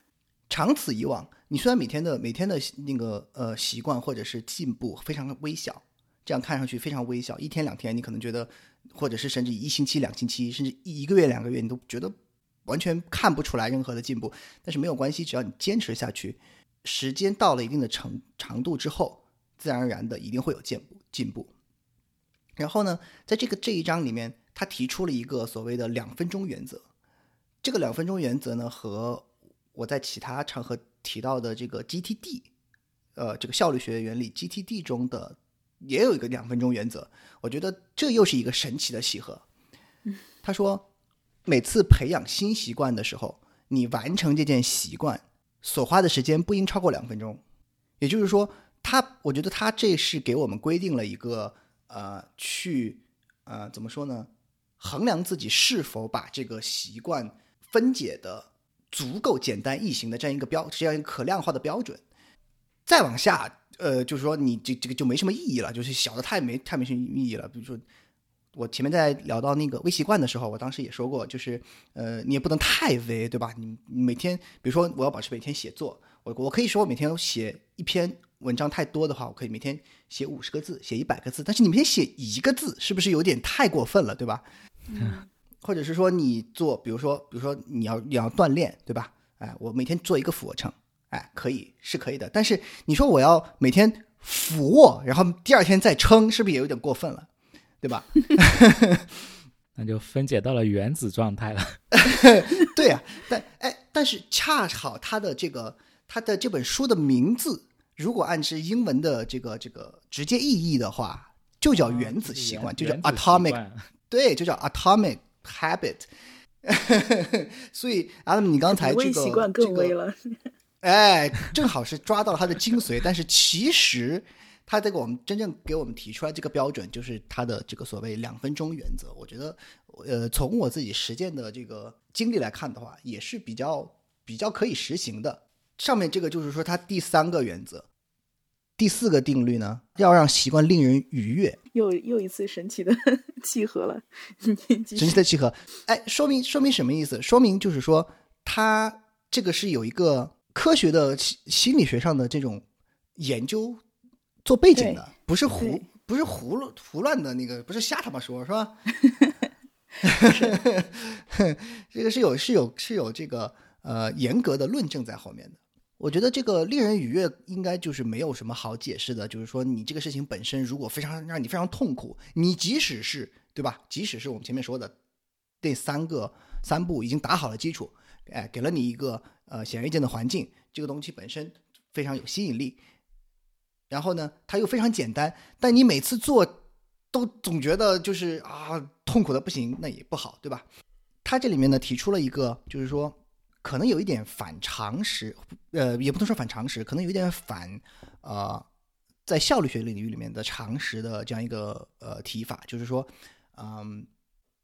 长此以往，你虽然每天的每天的那个呃习惯或者是进步非常的微小。这样看上去非常微小，一天两天你可能觉得，或者是甚至一星期、两星期，甚至一一个月、两个月，你都觉得完全看不出来任何的进步。但是没有关系，只要你坚持下去，时间到了一定的长长度之后，自然而然的一定会有进步进步。然后呢，在这个这一章里面，他提出了一个所谓的两分钟原则。这个两分钟原则呢，和我在其他场合提到的这个 GTD，呃，这个效率学原理 GTD 中的。也有一个两分钟原则，我觉得这又是一个神奇的契合。他说，每次培养新习惯的时候，你完成这件习惯所花的时间不应超过两分钟。也就是说，他我觉得他这是给我们规定了一个呃，去呃怎么说呢？衡量自己是否把这个习惯分解的足够简单易行的这样一个标，这样一个可量化的标准。再往下。呃，就是说你这这个就没什么意义了，就是小的太没太没什么意义了。比如说，我前面在聊到那个微习惯的时候，我当时也说过，就是呃，你也不能太微，对吧？你每天，比如说我要保持每天写作，我我可以说我每天写一篇文章太多的话，我可以每天写五十个字，写一百个字。但是你每天写一个字，是不是有点太过分了，对吧？
嗯。
或者是说你做，比如说，比如说你要你要锻炼，对吧？哎，我每天做一个俯卧撑。哎，可以是可以的，但是你说我要每天俯卧，然后第二天再撑，是不是也有点过分了，对吧？<laughs>
那就分解到了原子状态了。<laughs>
对呀，但哎，但是恰好他的这个他的这本书的名字，如果按之英文的这个这个直接意义的话，就叫原子习惯，就叫 atomic，对，就叫 atomic habit。<laughs> 所以阿 m 你刚才这个
习惯更微了。
哎，正好是抓到了它的精髓，但是其实他这个我们真正给我们提出来这个标准，就是他的这个所谓两分钟原则。我觉得，呃，从我自己实践的这个经历来看的话，也是比较比较可以实行的。上面这个就是说，它第三个原则，第四个定律呢，要让习惯令人愉悦。
又又一次神奇的 <laughs> 契合了，
神奇的契合。哎，说明说明什么意思？说明就是说，它这个是有一个。科学的心心理学上的这种研究做背景的，不是胡不是胡乱胡乱的那个，不是瞎他妈说，是吧？<laughs> <laughs> 这个是有是有是有这个呃严格的论证在后面的。我觉得这个令人愉悦应该就是没有什么好解释的，就是说你这个事情本身如果非常让你非常痛苦，你即使是对吧？即使是我们前面说的这三个三步已经打好了基础，哎，给了你一个。呃，显而易见的环境，这个东西本身非常有吸引力。然后呢，它又非常简单，但你每次做都总觉得就是啊，痛苦的不行，那也不好，对吧？他这里面呢提出了一个，就是说可能有一点反常识，呃，也不能说反常识，可能有一点反呃，在效率学领域里面的常识的这样一个呃提法，就是说，嗯，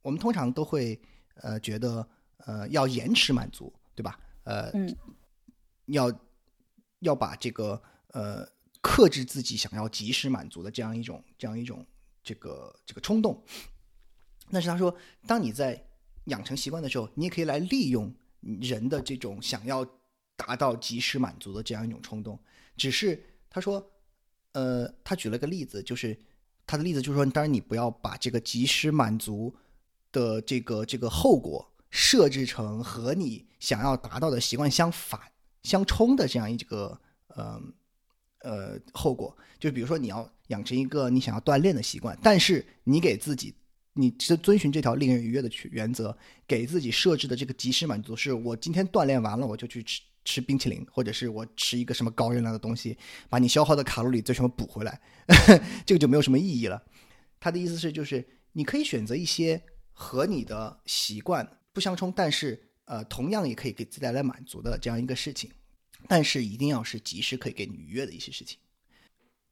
我们通常都会呃觉得呃要延迟满足。对吧？呃，
嗯，
要要把这个呃克制自己想要及时满足的这样一种这样一种这个这个冲动。但是他说，当你在养成习惯的时候，你也可以来利用人的这种想要达到及时满足的这样一种冲动。只是他说，呃，他举了个例子，就是他的例子就是说，当然你不要把这个及时满足的这个这个后果设置成和你想要达到的习惯相反、相冲的这样一个呃呃后果。就比如说，你要养成一个你想要锻炼的习惯，但是你给自己。你是遵循这条令人愉悦的去原则，给自己设置的这个及时满足，是我今天锻炼完了，我就去吃吃冰淇淋，或者是我吃一个什么高热量的东西，把你消耗的卡路里最什么补回来，<laughs> 这个就没有什么意义了。他的意思是，就是你可以选择一些和你的习惯不相冲，但是呃，同样也可以给自己带来满足的这样一个事情，但是一定要是及时可以给你愉悦的一些事情。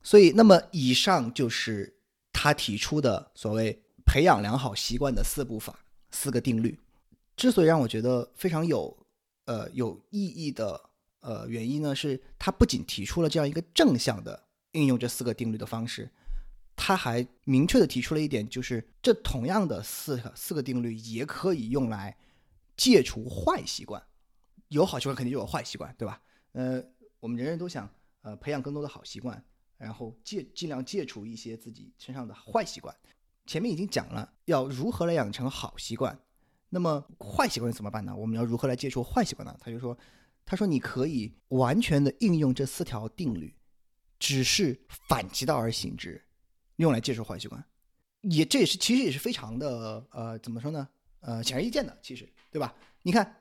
所以，那么以上就是他提出的所谓。培养良好习惯的四步法、四个定律，之所以让我觉得非常有呃有意义的呃原因呢，是他不仅提出了这样一个正向的应用这四个定律的方式，他还明确的提出了一点，就是这同样的四个四个定律也可以用来戒除坏习惯。有好习惯肯定就有坏习惯，对吧？呃，我们人人都想呃培养更多的好习惯，然后戒尽量戒除一些自己身上的坏习惯。前面已经讲了要如何来养成好习惯，那么坏习惯怎么办呢？我们要如何来戒除坏习惯呢？他就说，他说你可以完全的应用这四条定律，只是反其道而行之，用来戒除坏习惯，也这也是其实也是非常的呃怎么说呢？呃显而易见的，其实对吧？你看，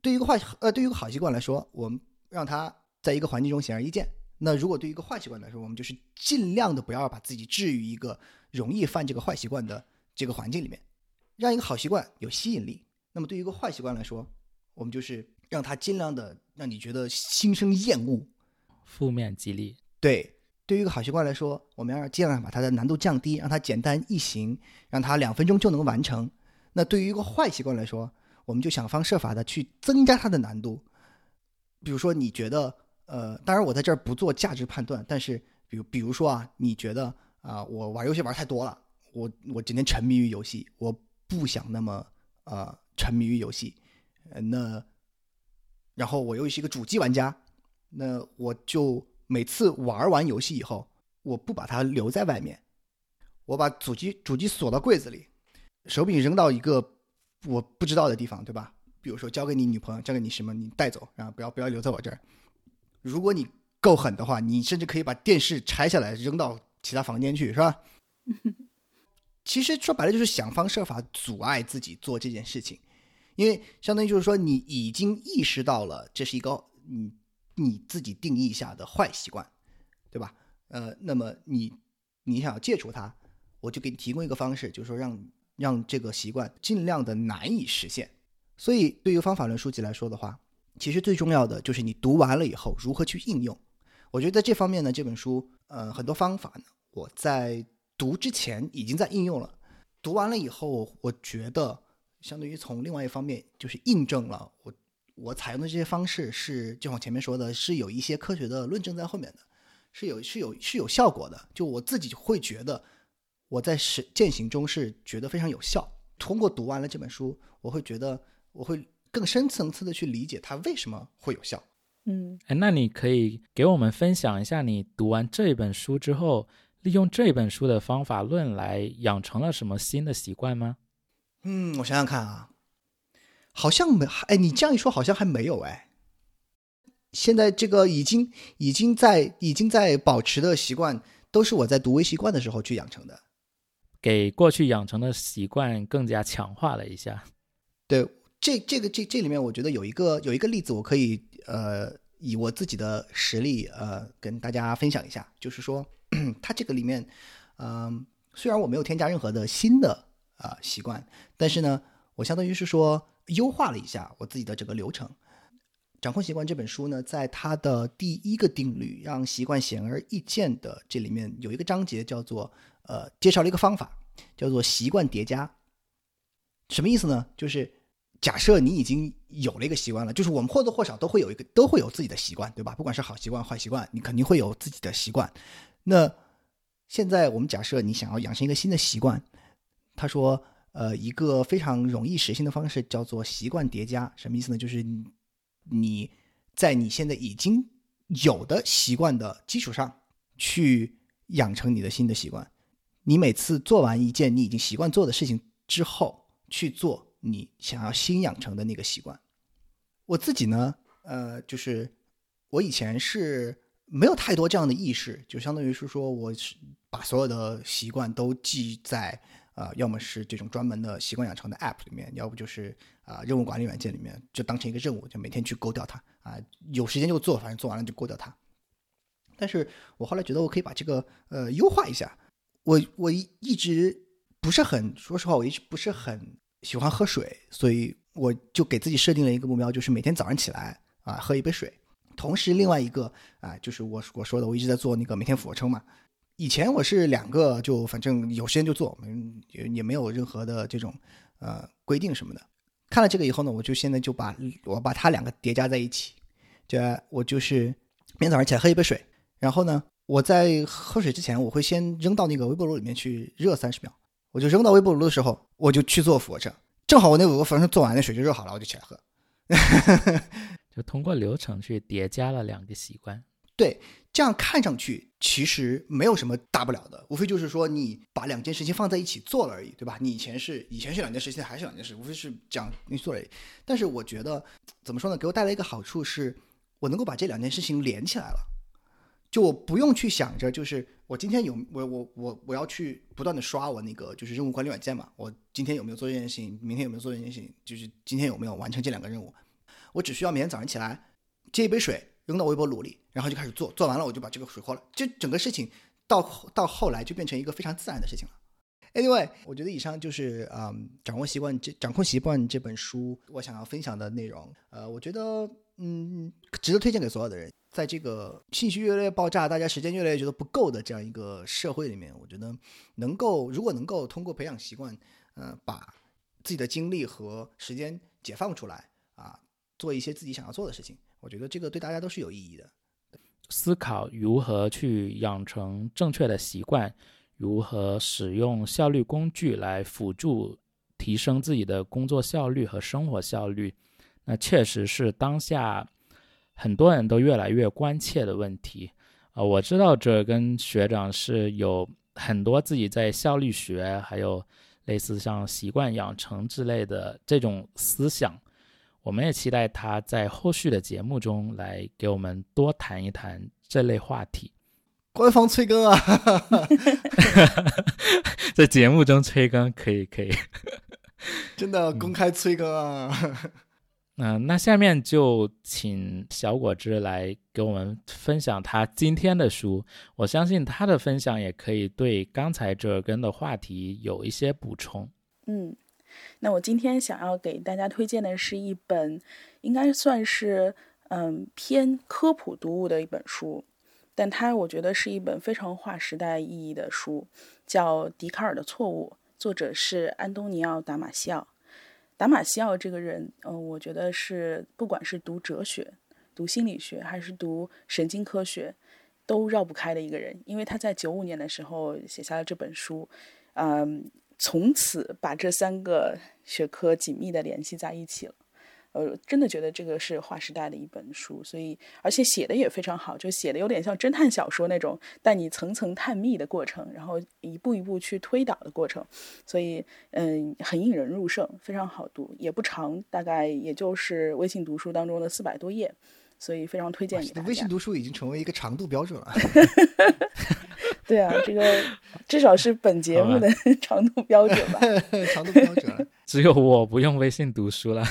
对于一个坏呃对于一个好习惯来说，我们让它在一个环境中显而易见。那如果对于一个坏习惯来说，我们就是尽量的不要把自己置于一个容易犯这个坏习惯的这个环境里面，让一个好习惯有吸引力。那么对于一个坏习惯来说，我们就是让它尽量的让你觉得心生厌恶，
负面激励。
对，对于一个好习惯来说，我们要尽量把它的难度降低，让它简单易行，让它两分钟就能完成。那对于一个坏习惯来说，我们就想方设法的去增加它的难度。比如说，你觉得。呃，当然我在这儿不做价值判断，但是比如比如说啊，你觉得啊，我玩游戏玩太多了，我我整天沉迷于游戏，我不想那么呃沉迷于游戏，那，然后我又是一个主机玩家，那我就每次玩完游戏以后，我不把它留在外面，我把主机主机锁到柜子里，手柄扔到一个我不知道的地方，对吧？比如说交给你女朋友，交给你什么，你带走，然后不要不要留在我这儿。如果你够狠的话，你甚至可以把电视拆下来扔到其他房间去，是吧？其实说白了就是想方设法阻碍自己做这件事情，因为相当于就是说你已经意识到了这是一个你你自己定义下的坏习惯，对吧？呃，那么你你想要戒除它，我就给你提供一个方式，就是说让让这个习惯尽量的难以实现。所以对于方法论书籍来说的话。其实最重要的就是你读完了以后如何去应用。我觉得在这方面呢，这本书呃很多方法呢，我在读之前已经在应用了。读完了以后，我觉得相对于从另外一方面就是印证了我我采用的这些方式是，就像前面说的，是有一些科学的论证在后面的，是有是有是有效果的。就我自己会觉得我在实践行中是觉得非常有效。通过读完了这本书，我会觉得我会。更深层次的去理解它为什么会有效。
嗯，
哎，那你可以给我们分享一下，你读完这本书之后，利用这本书的方法论来养成了什么新的习惯吗？
嗯，我想想看啊，好像没，哎，你这样一说，好像还没有哎。现在这个已经已经在已经在保持的习惯，都是我在读微习惯的时候去养成的，
给过去养成的习惯更加强化了一下。
对。这这个这这里面，我觉得有一个有一个例子，我可以呃以我自己的实力呃跟大家分享一下，就是说，它这个里面，嗯，虽然我没有添加任何的新的啊习惯，但是呢，我相当于是说优化了一下我自己的整个流程。掌控习惯这本书呢，在它的第一个定律让习惯显而易见的这里面有一个章节叫做呃介绍了一个方法，叫做习惯叠加。什么意思呢？就是假设你已经有了一个习惯了，就是我们或多或少都会有一个，都会有自己的习惯，对吧？不管是好习惯、坏习惯，你肯定会有自己的习惯。那现在我们假设你想要养成一个新的习惯，他说，呃，一个非常容易实现的方式叫做习惯叠加，什么意思呢？就是你在你现在已经有的习惯的基础上去养成你的新的习惯。你每次做完一件你已经习惯做的事情之后，去做你想要新养成的那个习惯。我自己呢，呃，就是我以前是没有太多这样的意识，就相当于是说我是把所有的习惯都记在呃，要么是这种专门的习惯养成的 App 里面，要不就是啊任务管理软件里面，就当成一个任务，就每天去勾掉它啊，有时间就做，反正做完了就勾掉它。但是我后来觉得我可以把这个呃优化一下。我我一直不是很，说实话，我一直不是很喜欢喝水，所以我就给自己设定了一个目标，就是每天早上起来啊喝一杯水。同时，另外一个啊，就是我我说的，我一直在做那个每天俯卧撑嘛。以前我是两个，就反正有时间就做，嗯，也也没有任何的这种呃规定什么的。看了这个以后呢，我就现在就把我把它两个叠加在一起，就我就是每天早上起来喝一杯水，然后呢。我在喝水之前，我会先扔到那个微波炉里面去热三十秒。我就扔到微波炉的时候，我就去做俯卧撑。正好我那五个俯卧撑做完，那水就热好了，我就起来喝。
就通过流程去叠加了两个习惯。
对，这样看上去其实没有什么大不了的，无非就是说你把两件事情放在一起做了而已，对吧？你以前是以前是两件事，现在还是两件事，无非是讲你做了。但是我觉得怎么说呢？给我带来一个好处是，我能够把这两件事情连起来了。就我不用去想着，就是我今天有我我我我要去不断的刷我那个就是任务管理软件嘛，我今天有没有做这件事情，明天有没有做这件事情，就是今天有没有完成这两个任务，我只需要每天早上起来接一杯水扔到微波炉里，然后就开始做，做完了我就把这个水喝了，这整个事情到到后来就变成一个非常自然的事情了。Anyway，我觉得以上就是嗯掌握习惯这掌控习惯这本书我想要分享的内容，呃，我觉得嗯值得推荐给所有的人。在这个信息越来越爆炸，大家时间越来越觉得不够的这样一个社会里面，我觉得能够如果能够通过培养习惯，呃，把自己的精力和时间解放出来啊，做一些自己想要做的事情，我觉得这个对大家都是有意义的。
思考如何去养成正确的习惯，如何使用效率工具来辅助提升自己的工作效率和生活效率，那确实是当下。很多人都越来越关切的问题，啊，我知道这跟学长是有很多自己在效率学，还有类似像习惯养成之类的这种思想，我们也期待他在后续的节目中来给我们多谈一谈这类话题。
官方催更啊，<laughs>
在节目中催更可以可以，<laughs>
真的公开催更啊。
嗯，那下面就请小果汁来给我们分享他今天的书。我相信他的分享也可以对刚才这根的话题有一些补充。
嗯，那我今天想要给大家推荐的是一本，应该算是嗯偏科普读物的一本书，但它我觉得是一本非常划时代意义的书，叫《笛卡尔的错误》，作者是安东尼奥·达马西奥。达马西奥这个人，嗯，我觉得是不管是读哲学、读心理学还是读神经科学，都绕不开的一个人，因为他在九五年的时候写下了这本书，嗯，从此把这三个学科紧密的联系在一起了。呃，真的觉得这个是划时代的一本书，所以而且写的也非常好，就写的有点像侦探小说那种带你层层探秘的过程，然后一步一步去推导的过程，所以嗯，很引人入胜，非常好读，也不长，大概也就是微信读书当中的四百多页，所以非常推荐给大
家。微信读书已经成为一个长度标准了。<laughs>
对啊，这个至少是本节目的 <laughs> 长度标准吧？<laughs>
长度标准。
只有我不用微信读书了。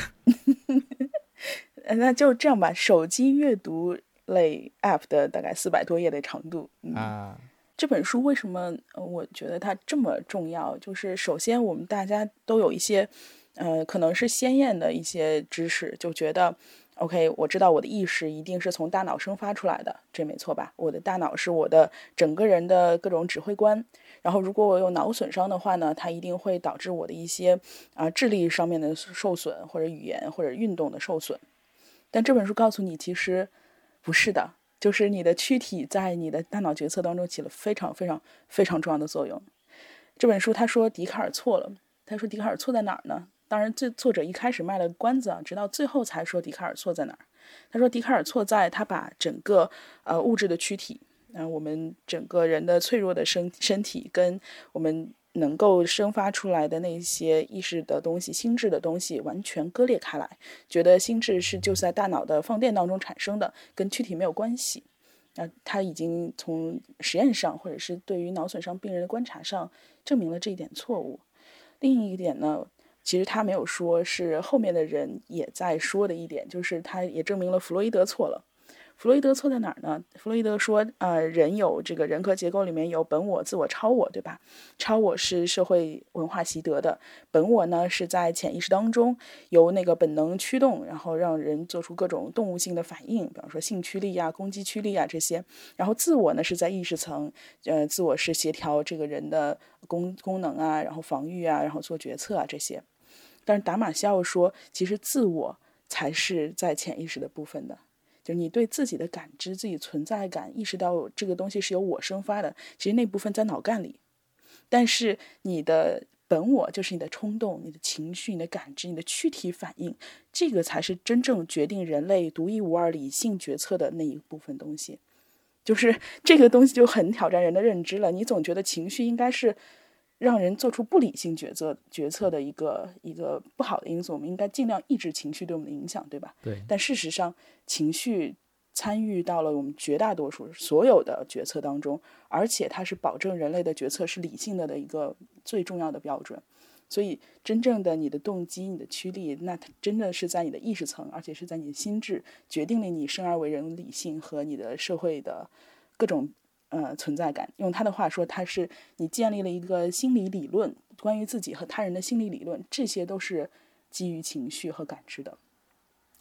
那就这样吧，手机阅读类 App 的大概四百多页的长度
啊。
这本书为什么我觉得它这么重要？就是首先我们大家都有一些呃，可能是鲜艳的一些知识，就觉得 OK，我知道我的意识一定是从大脑生发出来的，这没错吧？我的大脑是我的整个人的各种指挥官，然后如果我有脑损伤的话呢，它一定会导致我的一些啊智力上面的受损，或者语言或者运动的受损。但这本书告诉你，其实不是的，就是你的躯体在你的大脑决策当中起了非常非常非常重要的作用。这本书他说笛卡尔错了，他说笛卡尔错在哪儿呢？当然，这作者一开始卖了关子啊，直到最后才说笛卡尔错在哪儿。他说笛卡尔错在他把整个呃物质的躯体，啊，我们整个人的脆弱的身身体跟我们。能够生发出来的那些意识的东西、心智的东西完全割裂开来，觉得心智是就在大脑的放电当中产生的，跟躯体没有关系。那他已经从实验上或者是对于脑损伤病人的观察上证明了这一点错误。另一点呢，其实他没有说，是后面的人也在说的一点，就是他也证明了弗洛伊德错了。弗洛伊德错在哪儿呢？弗洛伊德说，呃，人有这个人格结构里面有本我、自我、超我，对吧？超我是社会文化习得的，本我呢是在潜意识当中由那个本能驱动，然后让人做出各种动物性的反应，比方说性驱力啊、攻击驱力啊这些。然后自我呢是在意识层，呃，自我是协调这个人的功功能啊，然后防御啊，然后做决策啊这些。但是达马西奥说，其实自我才是在潜意识的部分的。就你对自己的感知、自己存在感，意识到这个东西是由我生发的，其实那部分在脑干里。但是你的本我，就是你的冲动、你的情绪、你的感知、你的躯体反应，这个才是真正决定人类独一无二理性决策的那一部分东西。就是这个东西就很挑战人的认知了。你总觉得情绪应该是。让人做出不理性决策决策的一个一个不好的因素，我们应该尽量抑制情绪对我们的影响，对吧？
对。
但事实上，情绪参与到了我们绝大多数所有的决策当中，而且它是保证人类的决策是理性的的一个最重要的标准。所以，真正的你的动机、你的驱力，那它真的是在你的意识层，而且是在你的心智，决定了你生而为人理性和你的社会的各种。呃，存在感。用他的话说，他是你建立了一个心理理论，关于自己和他人的心理理论，这些都是基于情绪和感知的。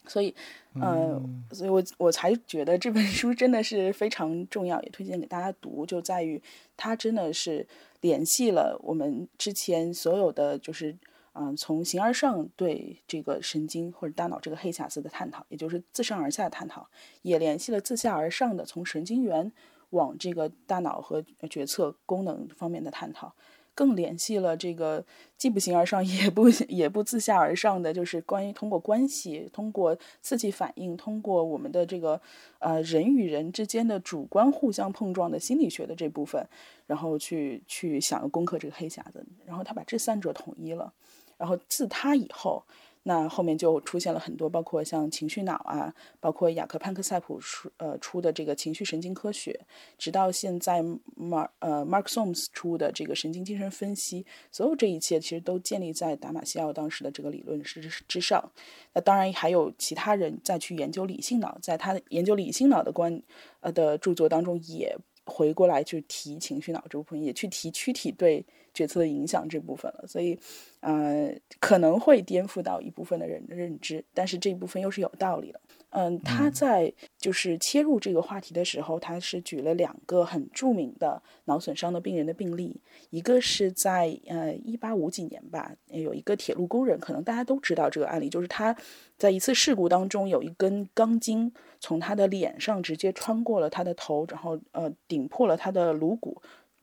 所以，呃，所以我我才觉得这本书真的是非常重要，也推荐给大家读。就在于它真的是联系了我们之前所有的，就是嗯，从形而上对这个神经或者大脑这个黑匣子的探讨，也就是自上而下的探讨，也联系了自下而上的从神经元。往这个大脑和决策功能方面的探讨，更联系了这个既不形而上 <laughs> 也不也不自下而上的，就是关于通过关系、通过刺激反应、通过我们的这个呃人与人之间的主观互相碰撞的心理学的这部分，然后去去想要攻克这个黑匣子，然后他把这三者统一了，然后自他以后。那后面就出现了很多，包括像情绪脑啊，包括雅克潘克塞普出呃出的这个情绪神经科学，直到现在 Mark 呃 Mark Soms 出的这个神经精神分析，所有这一切其实都建立在达马西奥当时的这个理论之之上。那当然还有其他人再去研究理性脑，在他研究理性脑的观呃的著作当中，也回过来去提情绪脑这部分，也去提躯体对。决策的影响这部分了，所以，呃，可能会颠覆到一部分的人的认知，但是这一部分又是有道理的。嗯，他在就是切入这个话题的时候，他是举了两个很著名的脑损伤的病人的病例，一个是在呃一八五几年吧，有一个铁路工人，可能大家都知道这个案例，就是他在一次事故当中，有一根钢筋从他的脸上直接穿过了他的头，然后呃顶破了他的颅骨，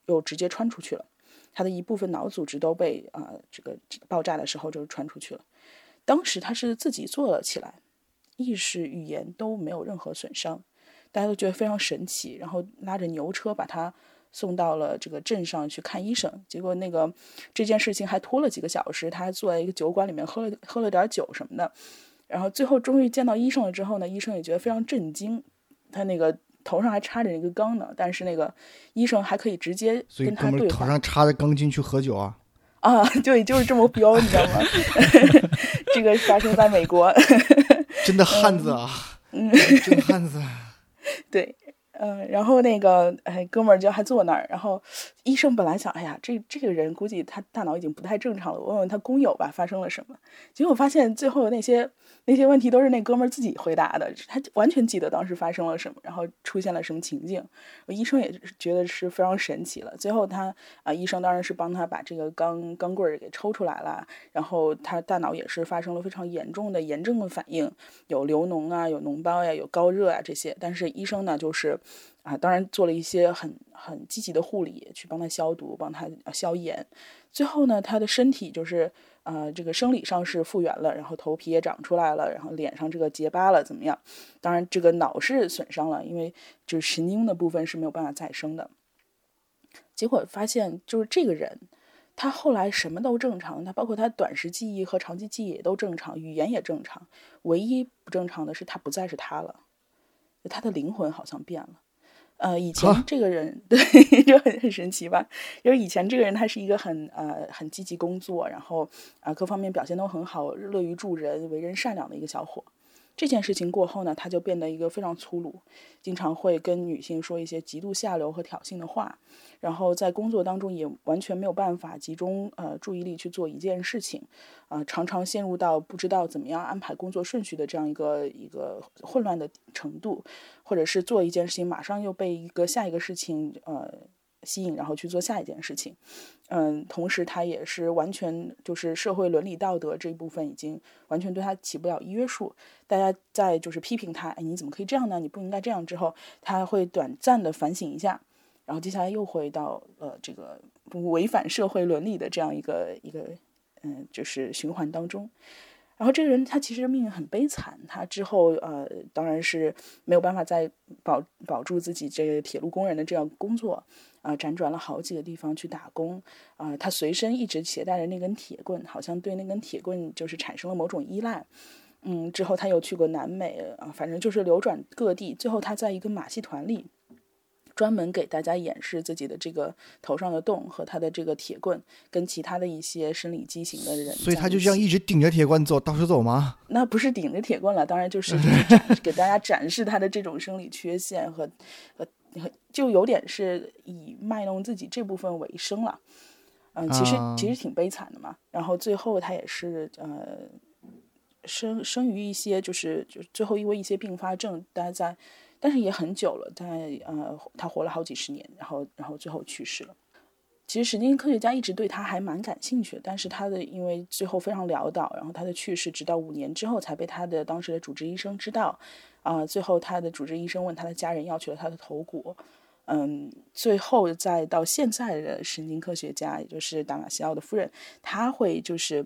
又直接穿出去了。他的一部分脑组织都被啊这个爆炸的时候就传出去了。当时他是自己坐了起来，意识语言都没有任何损伤，大家都觉得非常神奇。然后拉着牛车把他送到了这个镇上去看医生。结果那个这件事情还拖了几个小时，他还坐在一个酒馆里面喝了喝了点酒什么的。然后最后终于见到医生了之后呢，医生也觉得非常震惊，他那个。头上还插着一个缸呢，但是那个医生还可以直接跟他对
话。头上插着钢筋去喝酒啊？<laughs>
啊，对，就是这么彪，你知道吗？<laughs> 这个发生在美国。<laughs>
真的汉子啊！
嗯，
真汉子。
对，嗯，然后那个哎，哥们儿就还坐那儿，然后医生本来想，哎呀，这这个人估计他大脑已经不太正常了，我问问他工友吧，发生了什么？结果发现最后那些那些问题都是那哥们儿自己回答的，他完全记得当时发生了什么，然后出现了什么情境。医生也觉得是非常神奇了。最后他啊，医生当然是帮他把这个钢钢棍儿给抽出来了，然后他大脑也是发生了非常严重的炎症的反应，有流脓啊，有脓包呀，有高热啊这些。但是医生呢，就是。啊，当然做了一些很很积极的护理，去帮他消毒，帮他消炎。最后呢，他的身体就是呃，这个生理上是复原了，然后头皮也长出来了，然后脸上这个结疤了，怎么样？当然，这个脑是损伤了，因为就是神经的部分是没有办法再生的。结果发现，就是这个人，他后来什么都正常，他包括他短时记忆和长期记忆也都正常，语言也正常，唯一不正常的是他不再是他了，他的灵魂好像变了。呃，以前这个人 <laughs> 对就很很神奇吧？因为以前这个人他是一个很呃很积极工作，然后啊各方面表现都很好，乐于助人，为人善良的一个小伙。这件事情过后呢，他就变得一个非常粗鲁，经常会跟女性说一些极度下流和挑衅的话，然后在工作当中也完全没有办法集中呃注意力去做一件事情，啊，常常陷入到不知道怎么样安排工作顺序的这样一个一个混乱的程度，或者是做一件事情马上又被一个下一个事情呃。吸引，然后去做下一件事情，嗯，同时他也是完全就是社会伦理道德这一部分已经完全对他起不了约束。大家在就是批评他，哎，你怎么可以这样呢？你不应该这样。之后他会短暂的反省一下，然后接下来又回到呃这个违反社会伦理的这样一个一个嗯就是循环当中。然后这个人他其实命运很悲惨，他之后呃当然是没有办法再保保住自己这个铁路工人的这样工作。啊，辗转了好几个地方去打工，啊，他随身一直携带着那根铁棍，好像对那根铁棍就是产生了某种依赖。嗯，之后他又去过南美，啊，反正就是流转各地。最后他在一个马戏团里，专门给大家演示自己的这个头上的洞和他的这个铁棍，跟其他的一些生理畸形的人。
所以他就这样一直顶着铁棍走，到处走吗？<laughs>
那不是顶着铁棍了，当然就是 <laughs> 给大家展示他的这种生理缺陷和和。就有点是以卖弄自己这部分为生了，嗯，其实其实挺悲惨的嘛。然后最后他也是呃生生于一些就是就最后因为一些并发症，待在，但是也很久了，在呃他活了好几十年，然后然后最后去世了。其实神经科学家一直对他还蛮感兴趣的，但是他的因为最后非常潦倒，然后他的去世直到五年之后才被他的当时的主治医生知道。啊，最后他的主治医生问他的家人要去了他的头骨，嗯，最后再到现在的神经科学家，也就是达马西奥的夫人，他会就是，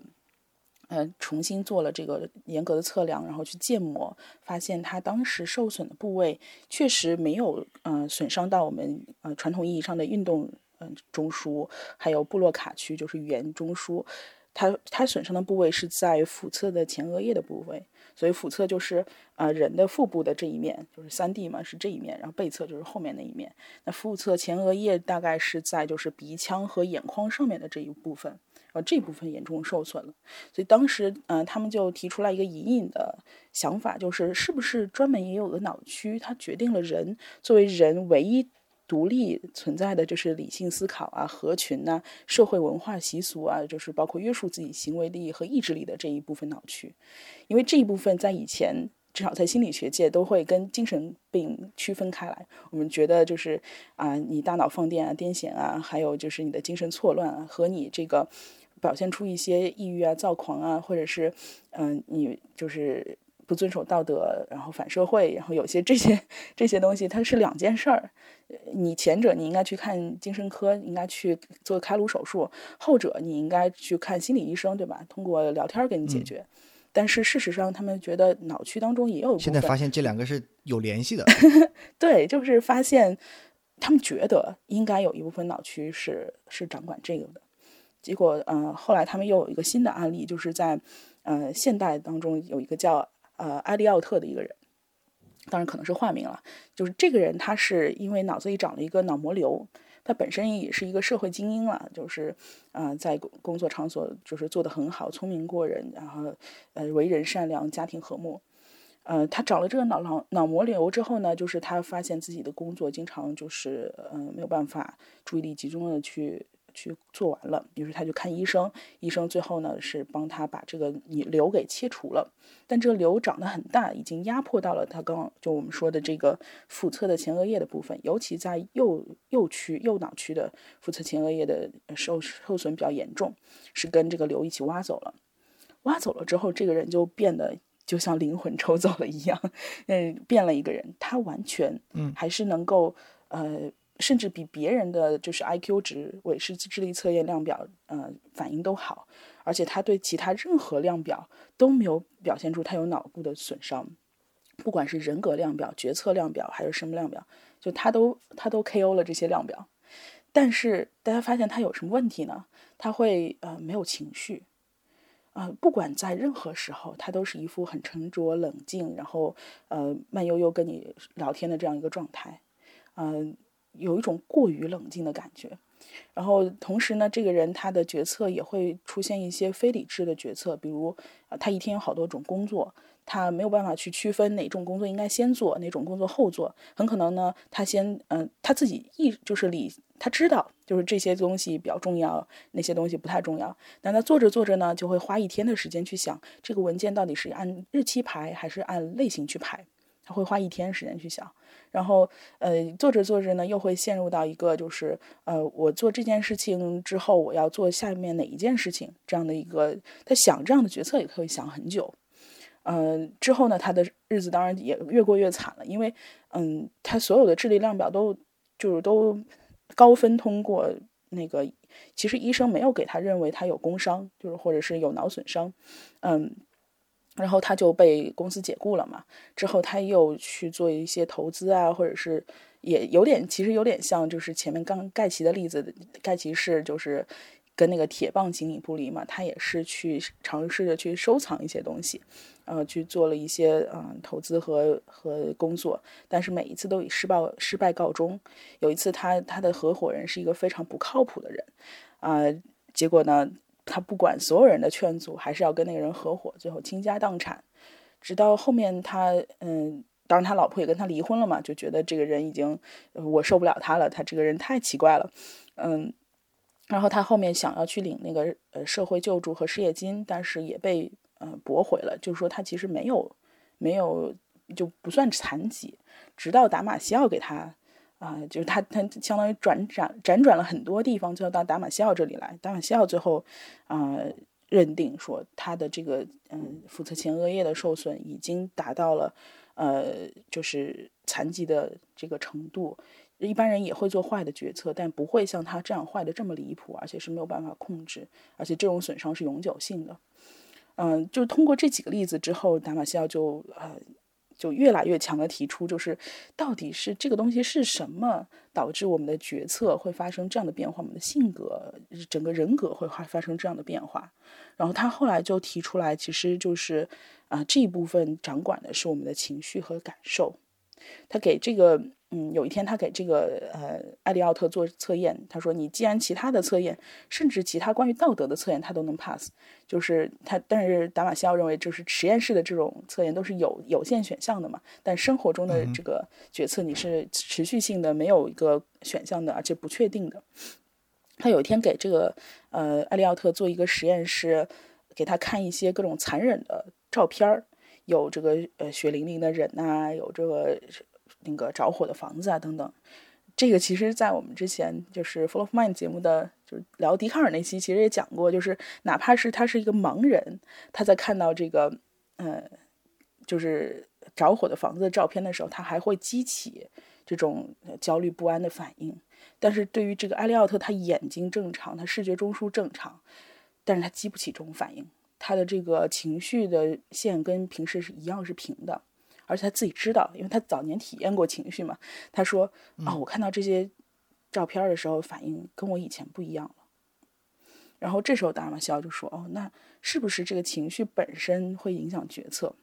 呃，重新做了这个严格的测量，然后去建模，发现他当时受损的部位确实没有，嗯，损伤到我们呃传统意义上的运动嗯中枢，还有布洛卡区，就是语言中枢，他他损伤的部位是在腹侧的前额叶的部位。所以腹侧就是啊人的腹部的这一面，就是三 D 嘛，是这一面，然后背侧就是后面那一面。那腹侧前额叶大概是在就是鼻腔和眼眶上面的这一部分，然后这部分严重受损了。所以当时嗯他们就提出来一个隐隐的想法，就是是不是专门也有个脑区，它决定了人作为人唯一。独立存在的就是理性思考啊，合群呐，社会文化习俗啊，就是包括约束自己行为力和意志力的这一部分脑区，因为这一部分在以前至少在心理学界都会跟精神病区分开来。我们觉得就是啊，你大脑放电啊、癫痫啊，还有就是你的精神错乱啊，和你这个表现出一些抑郁啊、躁狂啊，或者是嗯，你就是不遵守道德，然后反社会，然后有些这些这些东西，它是两件事儿。你前者你应该去看精神科，应该去做开颅手术；后者你应该去看心理医生，对吧？通过聊天给你解决。但是事实上，他们觉得脑区当中也有。
现在发现这两个是有联系的。<laughs>
对，就是发现他们觉得应该有一部分脑区是是掌管这个的。结果，呃，后来他们又有一个新的案例，就是在呃现代当中有一个叫呃埃利奥特的一个人。当然可能是化名了，就是这个人，他是因为脑子里长了一个脑膜瘤，他本身也是一个社会精英了，就是啊，在工作场所就是做得很好，聪明过人，然后呃为人善良，家庭和睦，呃，他长了这个脑脑脑膜瘤之后呢，就是他发现自己的工作经常就是呃没有办法注意力集中的去去做完了，于是他就看医生，医生最后呢是帮他把这个瘤给切除了，但这个瘤长得很大，已经压迫到了他刚就我们说的这个腹侧的前额叶的部分，尤其在右右区右脑区的腹侧前额叶的受受损比较严重，是跟这个瘤一起挖走了，挖走了之后，这个人就变得。就像灵魂抽走了一样，嗯，变了一个人。他完全，嗯，还是能够，呃，甚至比别人的就是 I Q 值、韦氏智力测验量表，呃，反应都好。而且他对其他任何量表都没有表现出他有脑部的损伤，不管是人格量表、决策量表还是什么量表，就他都他都 K O 了这些量表。但是大家发现他有什么问题呢？他会呃没有情绪。啊，不管在任何时候，他都是一副很沉着冷静，然后呃慢悠悠跟你聊天的这样一个状态，嗯，有一种过于冷静的感觉。然后同时呢，这个人他的决策也会出现一些非理智的决策，比如啊，他一天有好多种工作，他没有办法去区分哪种工作应该先做，哪种工作后做。很可能呢，他先嗯，他自己意就是理。他知道，就是这些东西比较重要，那些东西不太重要。但他做着做着呢，就会花一天的时间去想这个文件到底是按日期排还是按类型去排。他会花一天时间去想，然后呃，做着做着呢，又会陷入到一个就是呃，我做这件事情之后，我要做下面哪一件事情这样的一个。他想这样的决策也可以想很久。嗯，之后呢，他的日子当然也越过越惨了，因为嗯，他所有的智力量表都就是都。高分通过那个，其实医生没有给他认为他有工伤，就是或者是有脑损伤，嗯，然后他就被公司解雇了嘛。之后他又去做一些投资啊，或者是也有点，其实有点像就是前面刚盖奇的例子，盖奇是就是跟那个铁棒形影不离嘛，他也是去尝试着去收藏一些东西。呃，去做了一些嗯投资和和工作，但是每一次都以失败失败告终。有一次，他他的合伙人是一个非常不靠谱的人，啊，结果呢，他不管所有人的劝阻，还是要跟那个人合伙，最后倾家荡产。直到后面他嗯，当然他老婆也跟他离婚了嘛，就觉得这个人已经我受不了他了，他这个人太奇怪了，嗯，然后他后面想要去领那个呃社会救助和失业金，但是也被。呃，驳回了，就是说他其实没有，没有就不算残疾。直到达马西奥给他，啊，就是他他相当于转转辗转了很多地方，最后到达马西奥这里来。达马西奥最后，啊，认定说他的这个嗯腹侧前额叶的受损已经达到了，呃，就是残疾的这个程度。一般人也会做坏的决策，但不会像他这样坏的这么离谱，而且是没有办法控制，而且这种损伤是永久性的。嗯，就通过这几个例子之后，达马西奥就呃就越来越强的提出，就是到底是这个东西是什么导致我们的决策会发生这样的变化，我们的性格、整个人格会发发生这样的变化。然后他后来就提出来，其实就是啊这一部分掌管的是我们的情绪和感受。他给这个。嗯，有一天他给这个呃艾利奥特做测验，他说：“你既然其他的测验，甚至其他关于道德的测验，他都能 pass，就是他。但是达马西奥认为，就是实验室的这种测验都是有有限选项的嘛，但生活中的这个决策你是持续性的，没有一个选项的，而且不确定的。他有一天给这个呃艾利奥特做一个实验，室给他看一些各种残忍的照片儿，有这个呃血淋淋的人呐，有这个。”那个着火的房子啊，等等，这个其实，在我们之前就是《Full of Mind》节目的，就是聊笛卡尔那期，其实也讲过，就是哪怕是他是一个盲人，他在看到这个，呃，就是着火的房子的照片的时候，他还会激起这种焦虑不安的反应。但是对于这个艾利奥特，他眼睛正常，他视觉中枢正常，但是他激不起这种反应，他的这个情绪的线跟平时是一样是平的。而且他自己知道，因为他早年体验过情绪嘛。他说：“啊，我看到这些照片的时候，反应跟我以前不一样了。”然后这时候达马西奥就说：“哦，那是不是这个情绪本身会影响决策？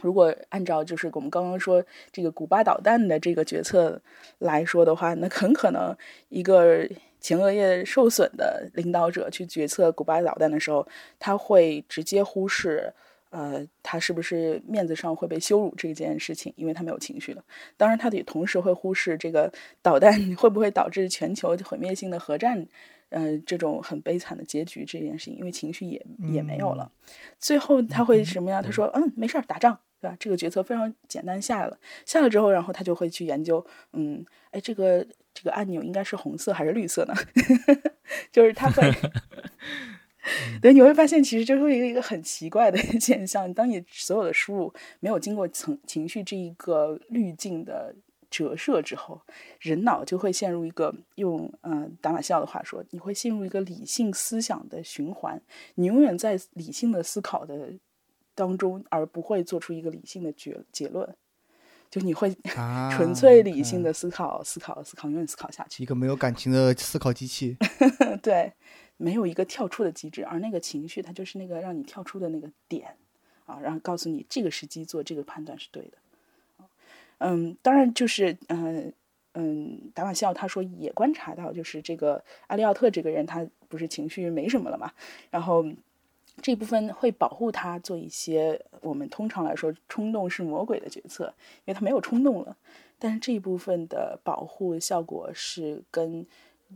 如果按照就是我们刚刚说这个古巴导弹的这个决策来说的话，那很可能一个前额叶受损的领导者去决策古巴导弹的时候，他会直接忽视。”呃，他是不是面子上会被羞辱这件事情，因为他没有情绪了。当然，他也同时会忽视这个导弹 <laughs> 会不会导致全球毁灭性的核战，呃，这种很悲惨的结局这件事情，因为情绪也也没有了。最后他会什么样？他说：“嗯，没事儿，打仗，对吧？”这个决策非常简单，下来了。下了之后，然后他就会去研究，嗯，哎，这个这个按钮应该是红色还是绿色呢？<laughs> 就是他会。对，你会发现其实就是一个一个很奇怪的 <laughs> 现象。当你所有的输入没有经过情情绪这一个滤镜的折射之后，人脑就会陷入一个用嗯达马西奥的话说，你会陷入一个理性思想的循环。你永远在理性的思考的当中，而不会做出一个理性的结结论。就你会 <laughs> 纯粹理性的思考，思考，思考，永远思考下去。
一个没有感情的思考机器。<laughs>
对。没有一个跳出的机制，而那个情绪它就是那个让你跳出的那个点，啊，然后告诉你这个时机做这个判断是对的，嗯，当然就是嗯嗯，达瓦西奥他说也观察到，就是这个阿利奥特这个人他不是情绪没什么了嘛，然后这部分会保护他做一些我们通常来说冲动是魔鬼的决策，因为他没有冲动了，但是这一部分的保护效果是跟。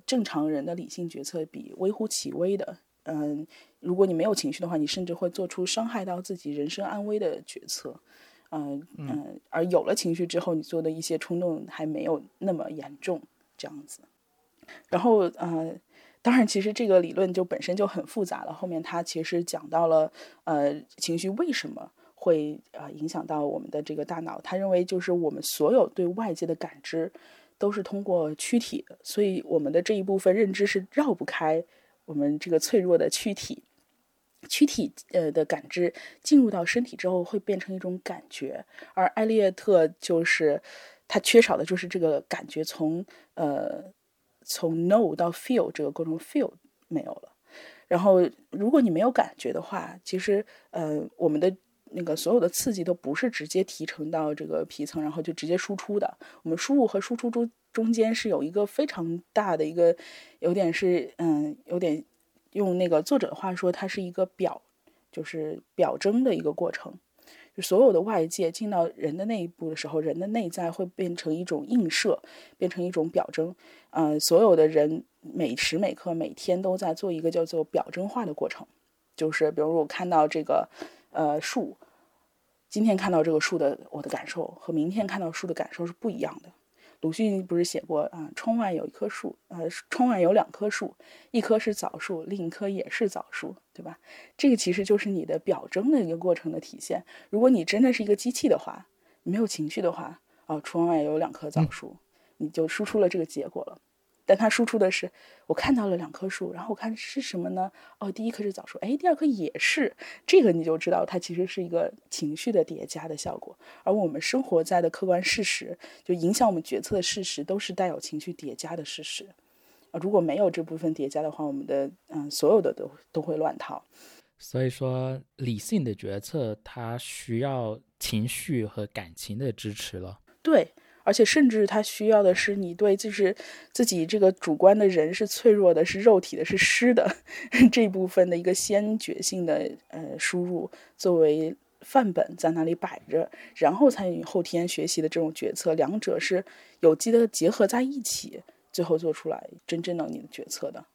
正常人的理性决策比微乎其微的，嗯，如果你没有情绪的话，你甚至会做出伤害到自己人身安危的决策，嗯嗯，而有了情绪之后，你做的一些冲动还没有那么严重，这样子。然后，呃，当然，其实这个理论就本身就很复杂了。后面他其实讲到了，呃，情绪为什么会呃影响到我们的这个大脑？他认为就是我们所有对外界的感知。都是通过躯体的，所以我们的这一部分认知是绕不开我们这个脆弱的躯体。躯体呃的感知进入到身体之后，会变成一种感觉。而艾利特就是他缺少的就是这个感觉，从呃从 know 到 feel 这个过程 feel 没有了。然后如果你没有感觉的话，其实呃我们的。那个所有的刺激都不是直接提成到这个皮层，然后就直接输出的。我们输入和输出中中间是有一个非常大的一个，有点是嗯，有点用那个作者的话说，它是一个表，就是表征的一个过程。就所有的外界进到人的内部的时候，人的内在会变成一种映射，变成一种表征。呃，所有的人每时每刻每天都在做一个叫做表征化的过程，就是比如我看到这个。呃，树，今天看到这个树的我的感受和明天看到树的感受是不一样的。鲁迅不是写过啊？窗外有一棵树，呃，窗外有两棵树，一棵是枣树，另一棵也是枣树，对吧？这个其实就是你的表征的一个过程的体现。如果你真的是一个机器的话，没有情绪的话，哦，窗外有两棵枣树，你就输出了这个结果了。但它输出的是，我看到了两棵树，然后我看是什么呢？哦，第一棵是枣树，哎，第二棵也是，这个你就知道它其实是一个情绪的叠加的效果。而我们生活在的客观事实，就影响我们决策的事实，都是带有情绪叠加的事实。啊，如果没有这部分叠加的话，我们的嗯，所有的都都会乱套。
所以说，理性的决策它需要情绪和感情的支持了。
对。而且甚至他需要的是你对就是自己这个主观的人是脆弱的，是肉体的，是湿的 <laughs> 这部分的一个先觉性的呃输入作为范本在那里摆着，然后参与后天学习的这种决策，两者是有机的结合在一起，最后做出来真正的你的决策的。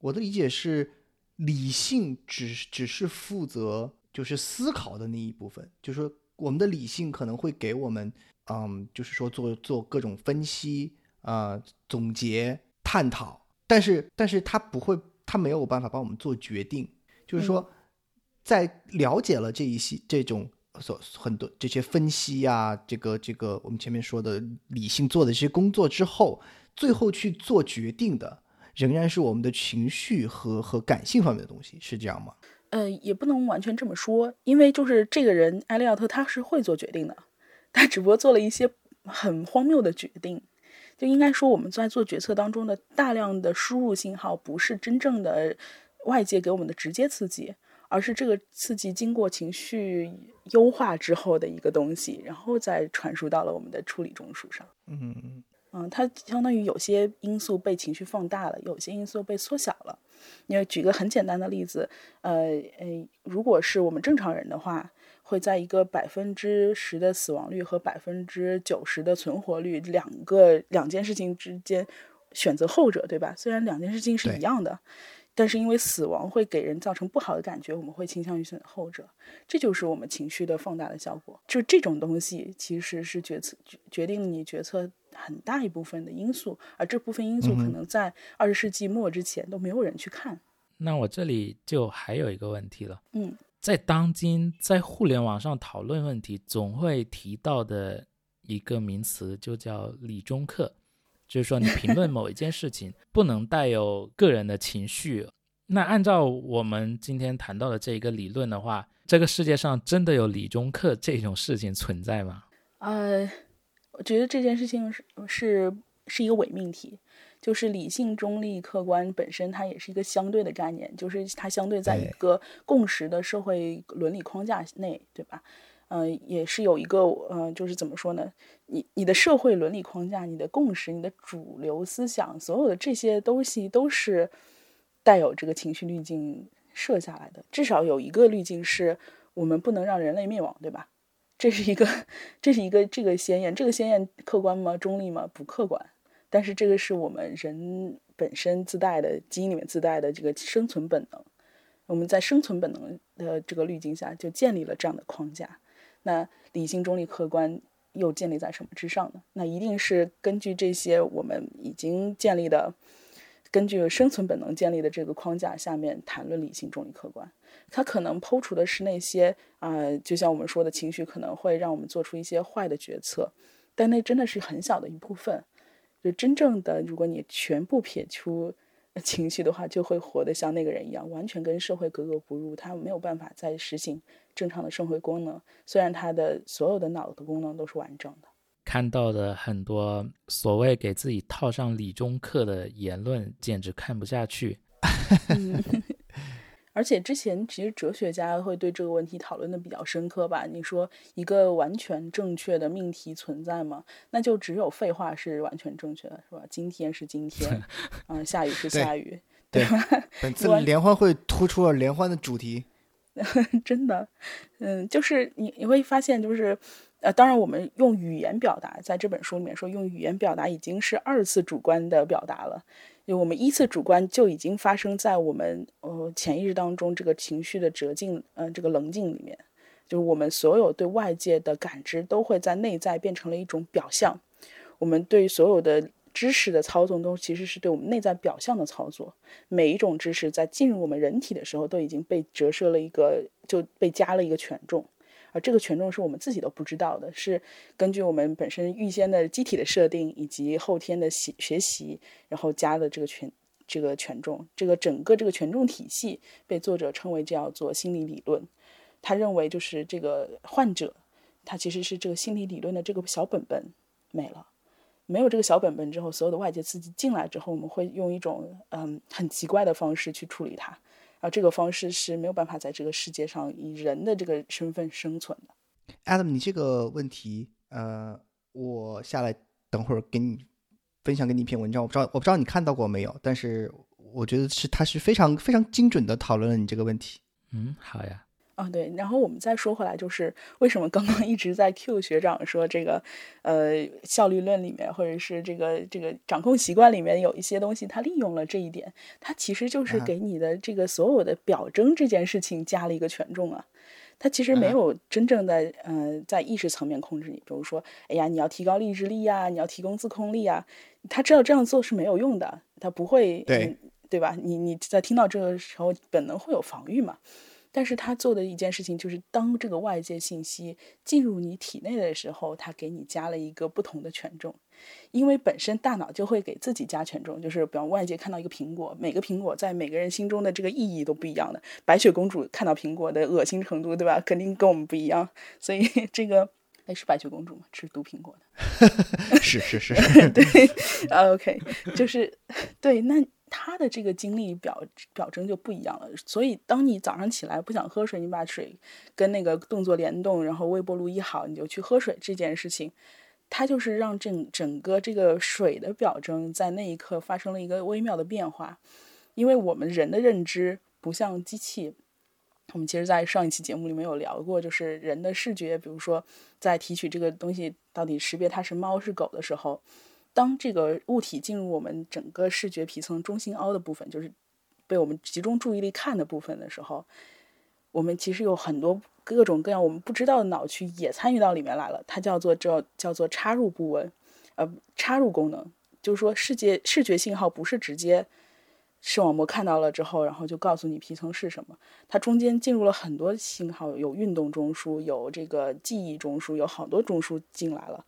我的理解是，理性只只是负责就是思考的那一部分，就是说我们的理性可能会给我们。嗯，就是说做做各种分析啊、总结、探讨，但是但是他不会，他没有办法帮我们做决定。就是说，在了解了这一些这种所很多这些分析呀，这个这个我们前面说的理性做的这些工作之后，最后去做决定的仍然是我们的情绪和和感性方面的东西，是这样吗？
呃，也不能完全这么说，因为就是这个人艾利奥特他是会做决定的。他只不过做了一些很荒谬的决定，就应该说我们在做决策当中的大量的输入信号，不是真正的外界给我们的直接刺激，而是这个刺激经过情绪优化之后的一个东西，然后再传输到了我们的处理中枢上。
嗯嗯
嗯，它相当于有些因素被情绪放大了，有些因素被缩小了。因为举个很简单的例子，呃呃，如果是我们正常人的话。会在一个百分之十的死亡率和百分之九十的存活率两个两件事情之间选择后者，对吧？虽然两件事情是一样的，但是因为死亡会给人造成不好的感觉，我们会倾向于选择后者。这就是我们情绪的放大的效果。就这种东西，其实是决策决定你决策很大一部分的因素，而这部分因素可能在二十世纪末之前都没有人去看。
那我这里就还有一个问题了，
嗯。
在当今，在互联网上讨论问题，总会提到的一个名词就叫“理中客”，就是说你评论某一件事情，不能带有个人的情绪。那按照我们今天谈到的这一个理论的话，这个世界上真的有理中客这种事情存在吗？
呃，我觉得这件事情是是是一个伪命题。就是理性、中立、客观本身，它也是一个相对的概念，就是它相对在一个共识的社会伦理框架内，对吧？嗯，也是有一个，嗯，就是怎么说呢？你你的社会伦理框架、你的共识、你的主流思想，所有的这些东西都是带有这个情绪滤镜设下来的。至少有一个滤镜是我们不能让人类灭亡，对吧？这是一个，<laughs> 这是一个这个先验，这个先验客观吗？中立吗？不客观。但是这个是我们人本身自带的基因里面自带的这个生存本能，我们在生存本能的这个滤镜下就建立了这样的框架。那理性、中立、客观又建立在什么之上呢？那一定是根据这些我们已经建立的、根据生存本能建立的这个框架下面谈论理性、中立、客观。它可能抛除的是那些啊，就像我们说的情绪可能会让我们做出一些坏的决策，但那真的是很小的一部分。就真正的，如果你全部撇出 <laughs> 情绪的话，就会活得像那个人一样，完全跟社会格格不入。他没有办法再实行正常的社会功能，虽然他的所有的脑的功能都是完整的。
看到的很多所谓给自己套上理中客的言论，简直看不下去。<laughs>
而且之前其实哲学家会对这个问题讨论的比较深刻吧？你说一个完全正确的命题存在吗？那就只有废话是完全正确的，是吧？今天是今天，<laughs> 嗯，下雨是下雨，
对
吧？<laughs>
本次联欢会突出了联欢的主题，<laughs>
真的，嗯，就是你你会发现，就是呃，当然我们用语言表达，在这本书里面说用语言表达已经是二次主观的表达了。就我们依次主观就已经发生在我们呃潜意识当中这个情绪的折镜，嗯，这个棱镜里面，就是我们所有对外界的感知都会在内在变成了一种表象，我们对所有的知识的操纵都其实是对我们内在表象的操作，每一种知识在进入我们人体的时候都已经被折射了一个，就被加了一个权重。而这个权重是我们自己都不知道的，是根据我们本身预先的机体的设定以及后天的习学习，然后加的这个权这个权重，这个整个这个权重体系被作者称为叫做心理理论。他认为就是这个患者，他其实是这个心理理论的这个小本本没了，没有这个小本本之后，所有的外界刺激进来之后，我们会用一种嗯很奇怪的方式去处理它。啊，这个方式是没有办法在这个世界上以人的这个身份生存的。
Adam，你这个问题，呃，我下来等会儿给你分享给你一篇文章，我不知道我不知道你看到过没有，但是我觉得是它是非常非常精准的讨论了你这个问题。
嗯，好呀。
啊，对，然后我们再说回来，就是为什么刚刚一直在 Q 学长说这个，呃，效率论里面，或者是这个这个掌控习惯里面有一些东西，他利用了这一点，他其实就是给你的这个所有的表征这件事情加了一个权重啊，他其实没有真正的呃在意识层面控制你，比如说，哎呀，你要提高意志力呀，你要提供自控力啊，他知道这样做是没有用的，他不会，
对。
对吧？你你在听到这个时候，本能会有防御嘛。但是他做的一件事情，就是当这个外界信息进入你体内的时候，他给你加了一个不同的权重，因为本身大脑就会给自己加权重，就是比方外界看到一个苹果，每个苹果在每个人心中的这个意义都不一样的。白雪公主看到苹果的恶心程度，对吧？肯定跟我们不一样。所以 <laughs> 这个，哎，是白雪公主吗？吃毒苹果
的？是 <laughs> 是是，<laughs>
对，OK，就是对那。他的这个经历表表征就不一样了，所以当你早上起来不想喝水，你把水跟那个动作联动，然后微波炉一好，你就去喝水这件事情，它就是让整整个这个水的表征在那一刻发生了一个微妙的变化，因为我们人的认知不像机器，我们其实，在上一期节目里面有聊过，就是人的视觉，比如说在提取这个东西到底识别它是猫是狗的时候，当这个物体进入我们整个视觉皮层中心凹的部分，就是被我们集中注意力看的部分的时候，我们其实有很多各种各样我们不知道的脑区也参与到里面来了，它叫做叫叫做插入部位，呃，插入功能，就是说视觉视觉信号不是直接。视网膜看到了之后，然后就告诉你皮层是什么。它中间进入了很多信号，有运动中枢，有这个记忆中枢，有好多中枢进来了。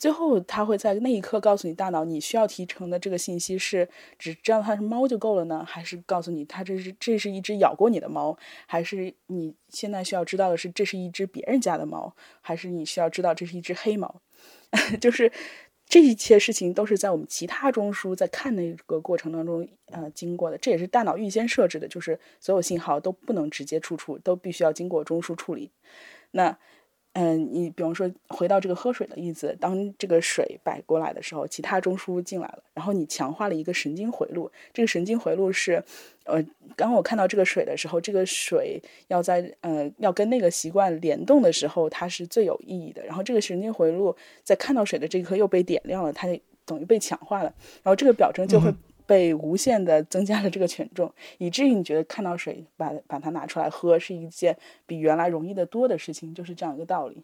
最后，它会在那一刻告诉你大脑，你需要提成的这个信息是只知道它是猫就够了呢，还是告诉你它这是这是一只咬过你的猫，还是你现在需要知道的是这是一只别人家的猫，还是你需要知道这是一只黑猫？<laughs> 就是。这一切事情都是在我们其他中枢在看那个过程当中，呃，经过的。这也是大脑预先设置的，就是所有信号都不能直接输出，都必须要经过中枢处理。那。嗯，你比方说回到这个喝水的例子，当这个水摆过来的时候，其他中枢进来了，然后你强化了一个神经回路。这个神经回路是，呃，刚我看到这个水的时候，这个水要在呃要跟那个习惯联动的时候，它是最有意义的。然后这个神经回路在看到水的这一刻又被点亮了，它等于被强化了，然后这个表征就会。被无限的增加了这个权重，以至于你觉得看到水把把它拿出来喝是一件比原来容易的多的事情，就是这样一个道理。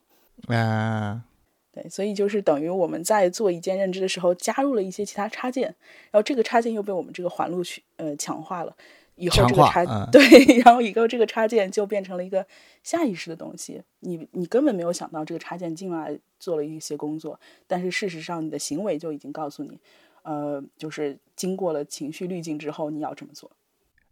啊，
对，所以就是等于我们在做一件认知的时候加入了一些其他插件，然后这个插件又被我们这个环路去呃强化了，以后这个插对，<laughs> 然后以后这个插件就变成了一个下意识的东西，你你根本没有想到这个插件进来做了一些工作，但是事实上你的行为就已经告诉你。呃，就是经过了情绪滤镜之后，你要这么做。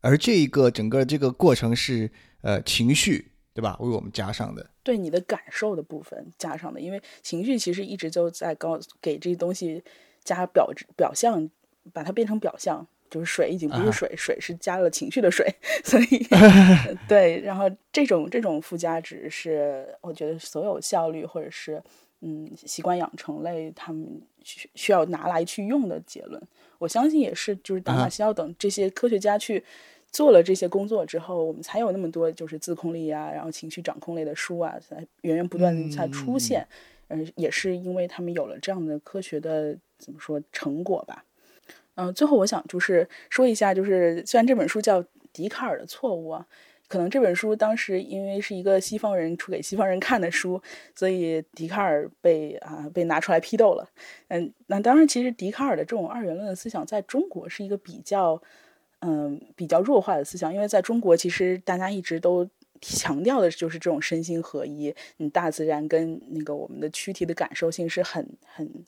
而这一个整个这个过程是呃情绪对吧？为我们加上的，
对你的感受的部分加上的，因为情绪其实一直就在告给这些东西加表表象，把它变成表象，就是水已经不是水，水是加了情绪的水，<laughs> 所以 <laughs> 对，然后这种这种附加值是我觉得所有效率或者是。嗯，习惯养成类，他们需需要拿来去用的结论，我相信也是，就是达马西奥等这些科学家去做了这些工作之后，我们才有那么多就是自控力啊，然后情绪掌控类的书啊，才源源不断才出现。嗯，也是因为他们有了这样的科学的怎么说成果吧。嗯，最后我想就是说一下，就是虽然这本书叫笛卡尔的错误啊。可能这本书当时因为是一个西方人出给西方人看的书，所以笛卡尔被啊被拿出来批斗了。嗯，那当然，其实笛卡尔的这种二元论的思想在中国是一个比较嗯比较弱化的思想，因为在中国其实大家一直都强调的就是这种身心合一，嗯，大自然跟那个我们的躯体的感受性是很很。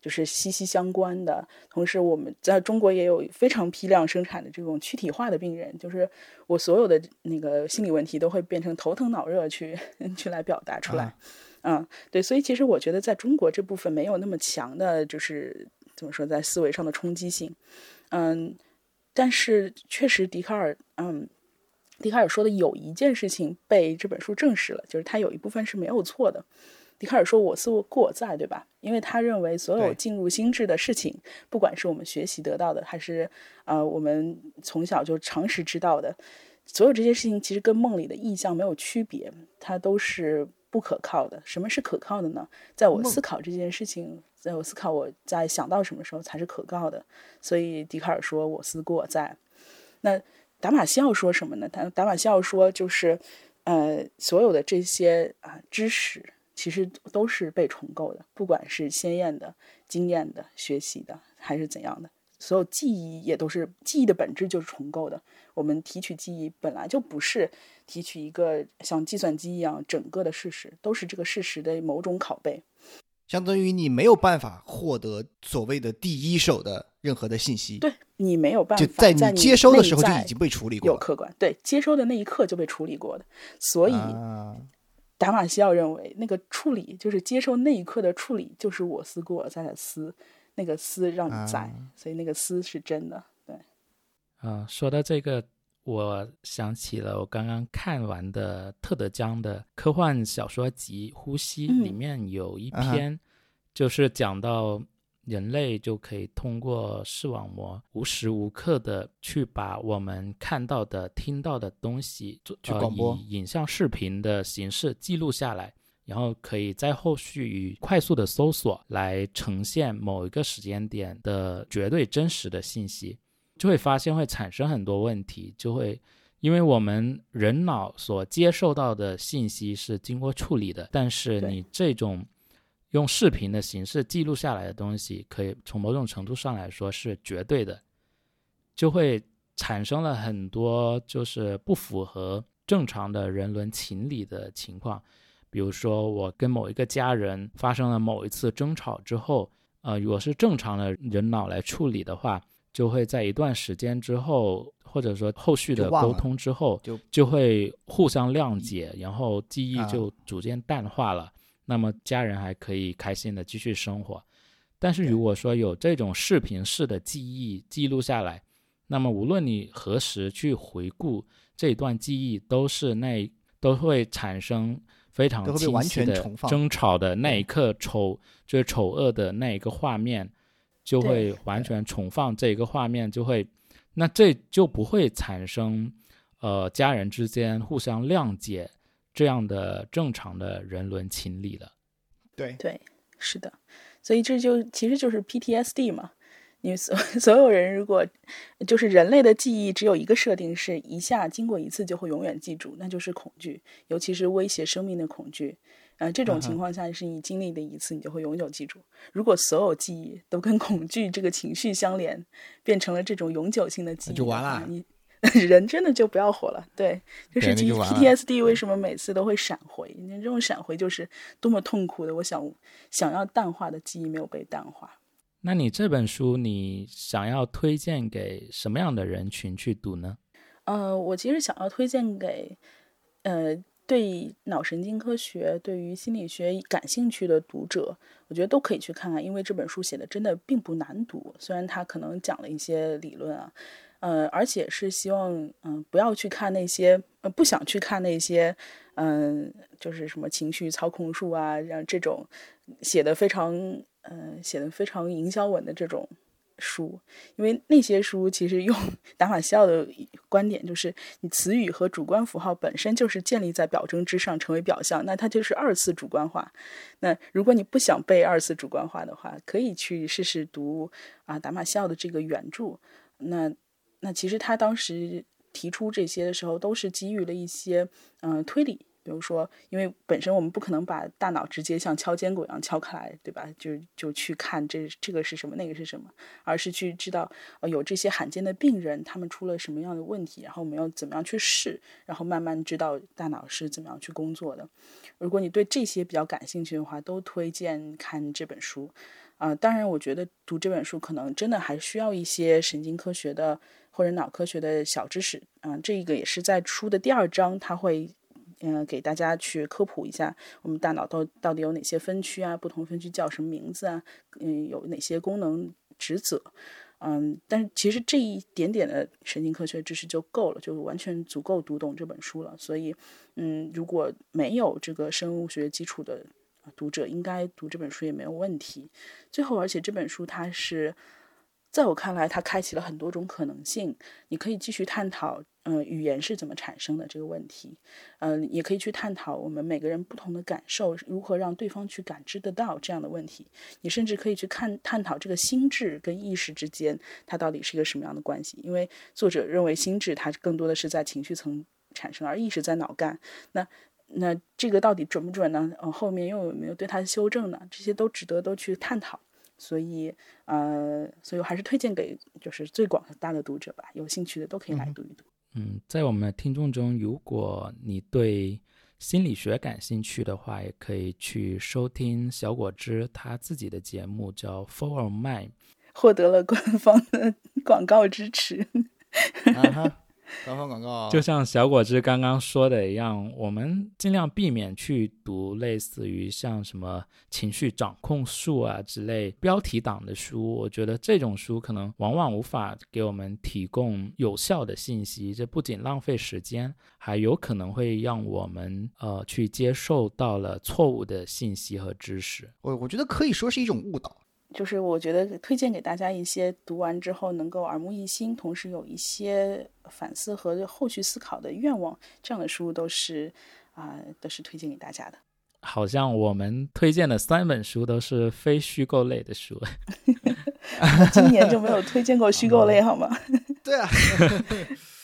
就是息息相关的。同时，我们在中国也有非常批量生产的这种躯体化的病人。就是我所有的那个心理问题都会变成头疼脑热去 <laughs> 去来表达出来。嗯，对。所以其实我觉得在中国这部分没有那么强的，就是怎么说，在思维上的冲击性。嗯，但是确实，笛卡尔，嗯，笛卡尔说的有一件事情被这本书证实了，就是他有一部分是没有错的。笛卡尔说：“我思故我在，对吧？因为他认为所有进入心智的事情，不管是我们学习得到的，还是呃我们从小就常识知道的，所有这些事情其实跟梦里的意象没有区别，它都是不可靠的。什么是可靠的呢？在我思考这件事情，在我思考我在想到什么时候才是可靠的。所以笛卡尔说：‘我思故我在。’那达马西奥说什么呢？他达马西奥说就是呃所有的这些啊知识。”其实都是被重构的，不管是鲜艳的、经验的、学习的，还是怎样的，所有记忆也都是记忆的本质就是重构的。我们提取记忆本来就不是提取一个像计算机一样整个的事实，都是这个事实的某种拷贝。
相当于你没有办法获得所谓的第一手的任何的信息，
对你没有办法
在你接收的时候就已经被处理过，
有客观对接收的那一刻就被处理过的，所以。达马西奥认为，那个处理就是接受那一刻的处理，就是我思故我在的思，那个思让你在，所以那个思是真的。对，
啊，说到这个，我想起了我刚刚看完的特德·江的科幻小说集《呼吸》，里面有一篇就是讲到人类就可以通过视网膜无时无刻的去把我们看到的、听到的东西，
去广播，
以影像、视频的形式记录下来，然后可以在后续以快速的搜索来呈现某一个时间点的绝对真实的信息，就会发现会产生很多问题，就会因为我们人脑所接受到的信息是经过处理的，但是你这种。用视频的形式记录下来的东西，可以从某种程度上来说是绝对的，就会产生了很多就是不符合正常的人伦情理的情况。比如说，我跟某一个家人发生了某一次争吵之后，呃，如果是正常的人脑来处理的话，就会在一段时间之后，或者说后续的沟通之后，
就
就会互相谅解，然后记忆就逐渐淡化了。那么家人还可以开心的继续生活，但是如果说有这种视频式的记忆记录下来，那么无论你何时去回顾这段记忆，都是那都会产生非常清晰的争吵的那一刻丑就是丑恶的那一个画面，就会完全重放这一个画面，就会那这就不会产生呃家人之间互相谅解。这样的正常的人伦情理了，
对
对，是的，所以这就其实就是 PTSD 嘛。你所 <laughs> 所有人如果就是人类的记忆只有一个设定，是一下经过一次就会永远记住，那就是恐惧，尤其是威胁生命的恐惧。呃，这种情况下是你经历的一次，你就会永久记住。如果所有记忆都跟恐惧这个情绪相连，变成了这种永久性的记忆，
就完了。
你。人真的就不要活了，对，就是 PTSD 为什么每次都会闪回？你这种闪回就是多么痛苦的，我想想要淡化的记忆没有被淡化。
那你这本书你想要推荐给什么样的人群去读呢？
呃，我其实想要推荐给呃对脑神经科学、对于心理学感兴趣的读者，我觉得都可以去看看，因为这本书写的真的并不难读，虽然它可能讲了一些理论啊。呃，而且是希望，嗯，不要去看那些，呃，不想去看那些，嗯，就是什么情绪操控术啊，让这种写的非常，呃，写的非常营销文的这种书，因为那些书其实用 <laughs> 达马西奥的观点，就是你词语和主观符号本身就是建立在表征之上，成为表象，那它就是二次主观化。那如果你不想被二次主观化的话，可以去试试读啊达马西奥的这个原著，那。那其实他当时提出这些的时候，都是基于了一些嗯推理，比如说，因为本身我们不可能把大脑直接像敲坚果一样敲开来，对吧？就就去看这这个是什么，那个是什么，而是去知道呃有这些罕见的病人，他们出了什么样的问题，然后我们要怎么样去试，然后慢慢知道大脑是怎么样去工作的。如果你对这些比较感兴趣的话，都推荐看这本书。啊，当然，我觉得读这本书可能真的还需要一些神经科学的。或者脑科学的小知识，嗯，这个也是在书的第二章，他会，嗯，给大家去科普一下我们大脑到到底有哪些分区啊，不同分区叫什么名字啊，嗯，有哪些功能职责，嗯，但是其实这一点点的神经科学知识就够了，就完全足够读懂这本书了。所以，嗯，如果没有这个生物学基础的读者，应该读这本书也没有问题。最后，而且这本书它是。在我看来，它开启了很多种可能性。你可以继续探讨，嗯，语言是怎么产生的这个问题，嗯，也可以去探讨我们每个人不同的感受如何让对方去感知得到这样的问题。你甚至可以去看探讨这个心智跟意识之间它到底是一个什么样的关系。因为作者认为心智它更多的是在情绪层产生，而意识在脑干。那那这个到底准不准呢？嗯，后面又有没有对它的修正呢？这些都值得都去探讨。所以，呃，所以我还是推荐给就是最广大的读者吧，有兴趣的都可以来读一读。
嗯，在我们的听众中，如果你对心理学感兴趣的话，也可以去收听小果汁他自己的节目，叫《For Mind》，
获得了官方的广告支持。<laughs>
官方广告，
就像小果汁刚刚说的一样，我们尽量避免去读类似于像什么情绪掌控术啊之类标题党的书。我觉得这种书可能往往无法给我们提供有效的信息，这不仅浪费时间，还有可能会让我们呃去接受到了错误的信息和知识。
我我觉得可以说是一种误导。
就是我觉得推荐给大家一些读完之后能够耳目一新，同时有一些反思和后续思考的愿望，这样的书都是啊、都是推荐给大家的。
好像我们推荐的三本书都是非虚构类的书。<laughs>
今年就没有推荐过虚构类，<laughs> 好吗？<laughs>
对啊，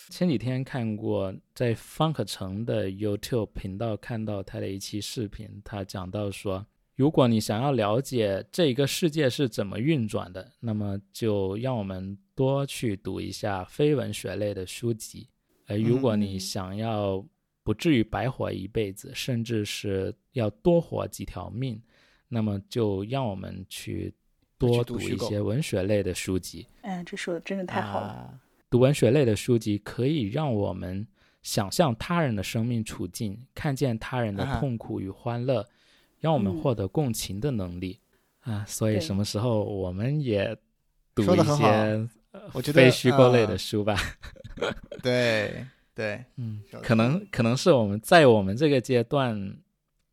前几天看过在方可成的 YouTube 频道看到他的一期视频，他讲到说，如果你想要了解这个世界是怎么运转的，那么就让我们多去读一下非文学类的书籍。而如果你
嗯
想要不至于白活一辈子，甚至是要多活几条命，那么就让我们去多
读
一些文学类的书籍。
哎，这说的真的太好了。
啊
读文学类的书籍可以让我们想象他人的生命处境，看见他人的痛苦与欢乐，让我们
嗯。
获得共情的能力。啊。所以什么时候我们也读一些呃
我觉得
非虚构类的
呃
书吧？
对对，
嗯可能可能是我们在我们这个阶段，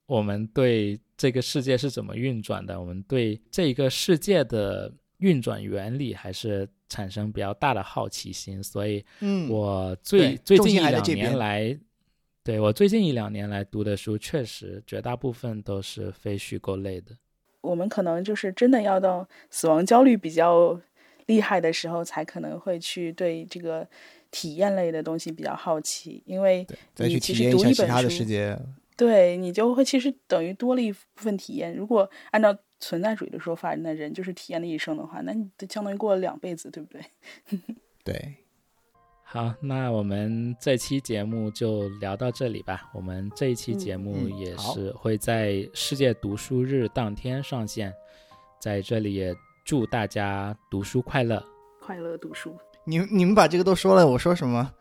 我们对这个世界是怎么运转的，我们对这个世界的运转原理还是产生比较大的好奇心，所以
嗯，
我最最近一两年来，对我最近一两年来读的书，确实绝大部分都是非虚构类的。
我们可能就是真的要到死亡焦虑比较厉害的时候，才可能会去对这个体验类的东西比较好奇，因为
再去
你其实
体验一下其
读一本书
他的世界。
对你就会其实等于多了一部分体验。如果按照存在主义的说法，那人就是体验了一生的话，那你就相当于过了两辈子，对不对？<laughs>
对，
好，那我们这期节目就聊到这里吧。我们这一期节目
嗯
也是会在世界读书日当天上线，在这里也祝大家读书快乐。
快乐读书，
你你们把这个都说了，我说什么？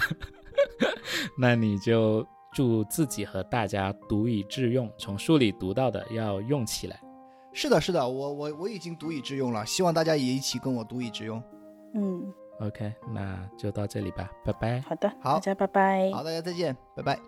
<laughs>
那你就祝自己和大家读以致用，从书里读到的要用起来。
是的，是的，我我我已经读以致用了，希望大家也一起跟我读以致用。
嗯，
OK，那就到这里吧，拜拜。
好的，
好
大家拜拜。
好，大家再见，拜拜。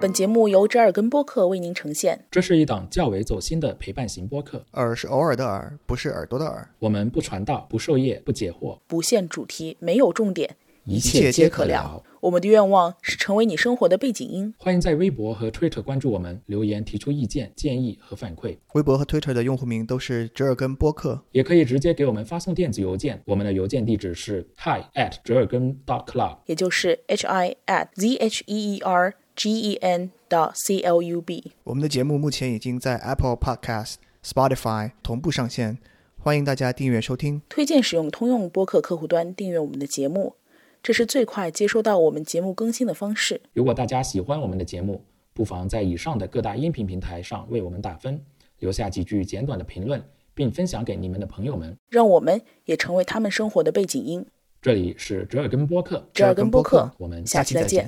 本节目由折耳根播客为您呈现。
这是一档较为走心的陪伴型播客，
耳是偶尔的耳，不是耳朵的耳。
我们不传道，不授业，不解惑，
不限主题，没有重点，
一
切
切
皆可聊
聊。
我们的愿望是成为你生活的背景音。
欢迎在微博和 Twitter 关注我们，留言提出意见、建议和反馈，
微博和 Twitter 的用户名都是折耳根播客。
也可以直接给我们发送电子邮件，我们的邮件地址是 hi at 折耳根 dot club。
也就是 h i at z h e e r g e n dot c l u b。
我们的节目目前已经在 Apple Podcast、Spotify 同步上线，欢迎大家订阅收听。
推荐使用通用播客客户端订阅我们的节目，这是最快接收到我们节目更新的方式。
如果大家喜欢我们的节目，不妨在以上的各大音频平台上为我们打分，留下几句简短的评论，并分享给你们的朋友们。
让我们也成为他们生活的背景音。
这里是折耳根播客，
折耳根播客，
我们
下期再见。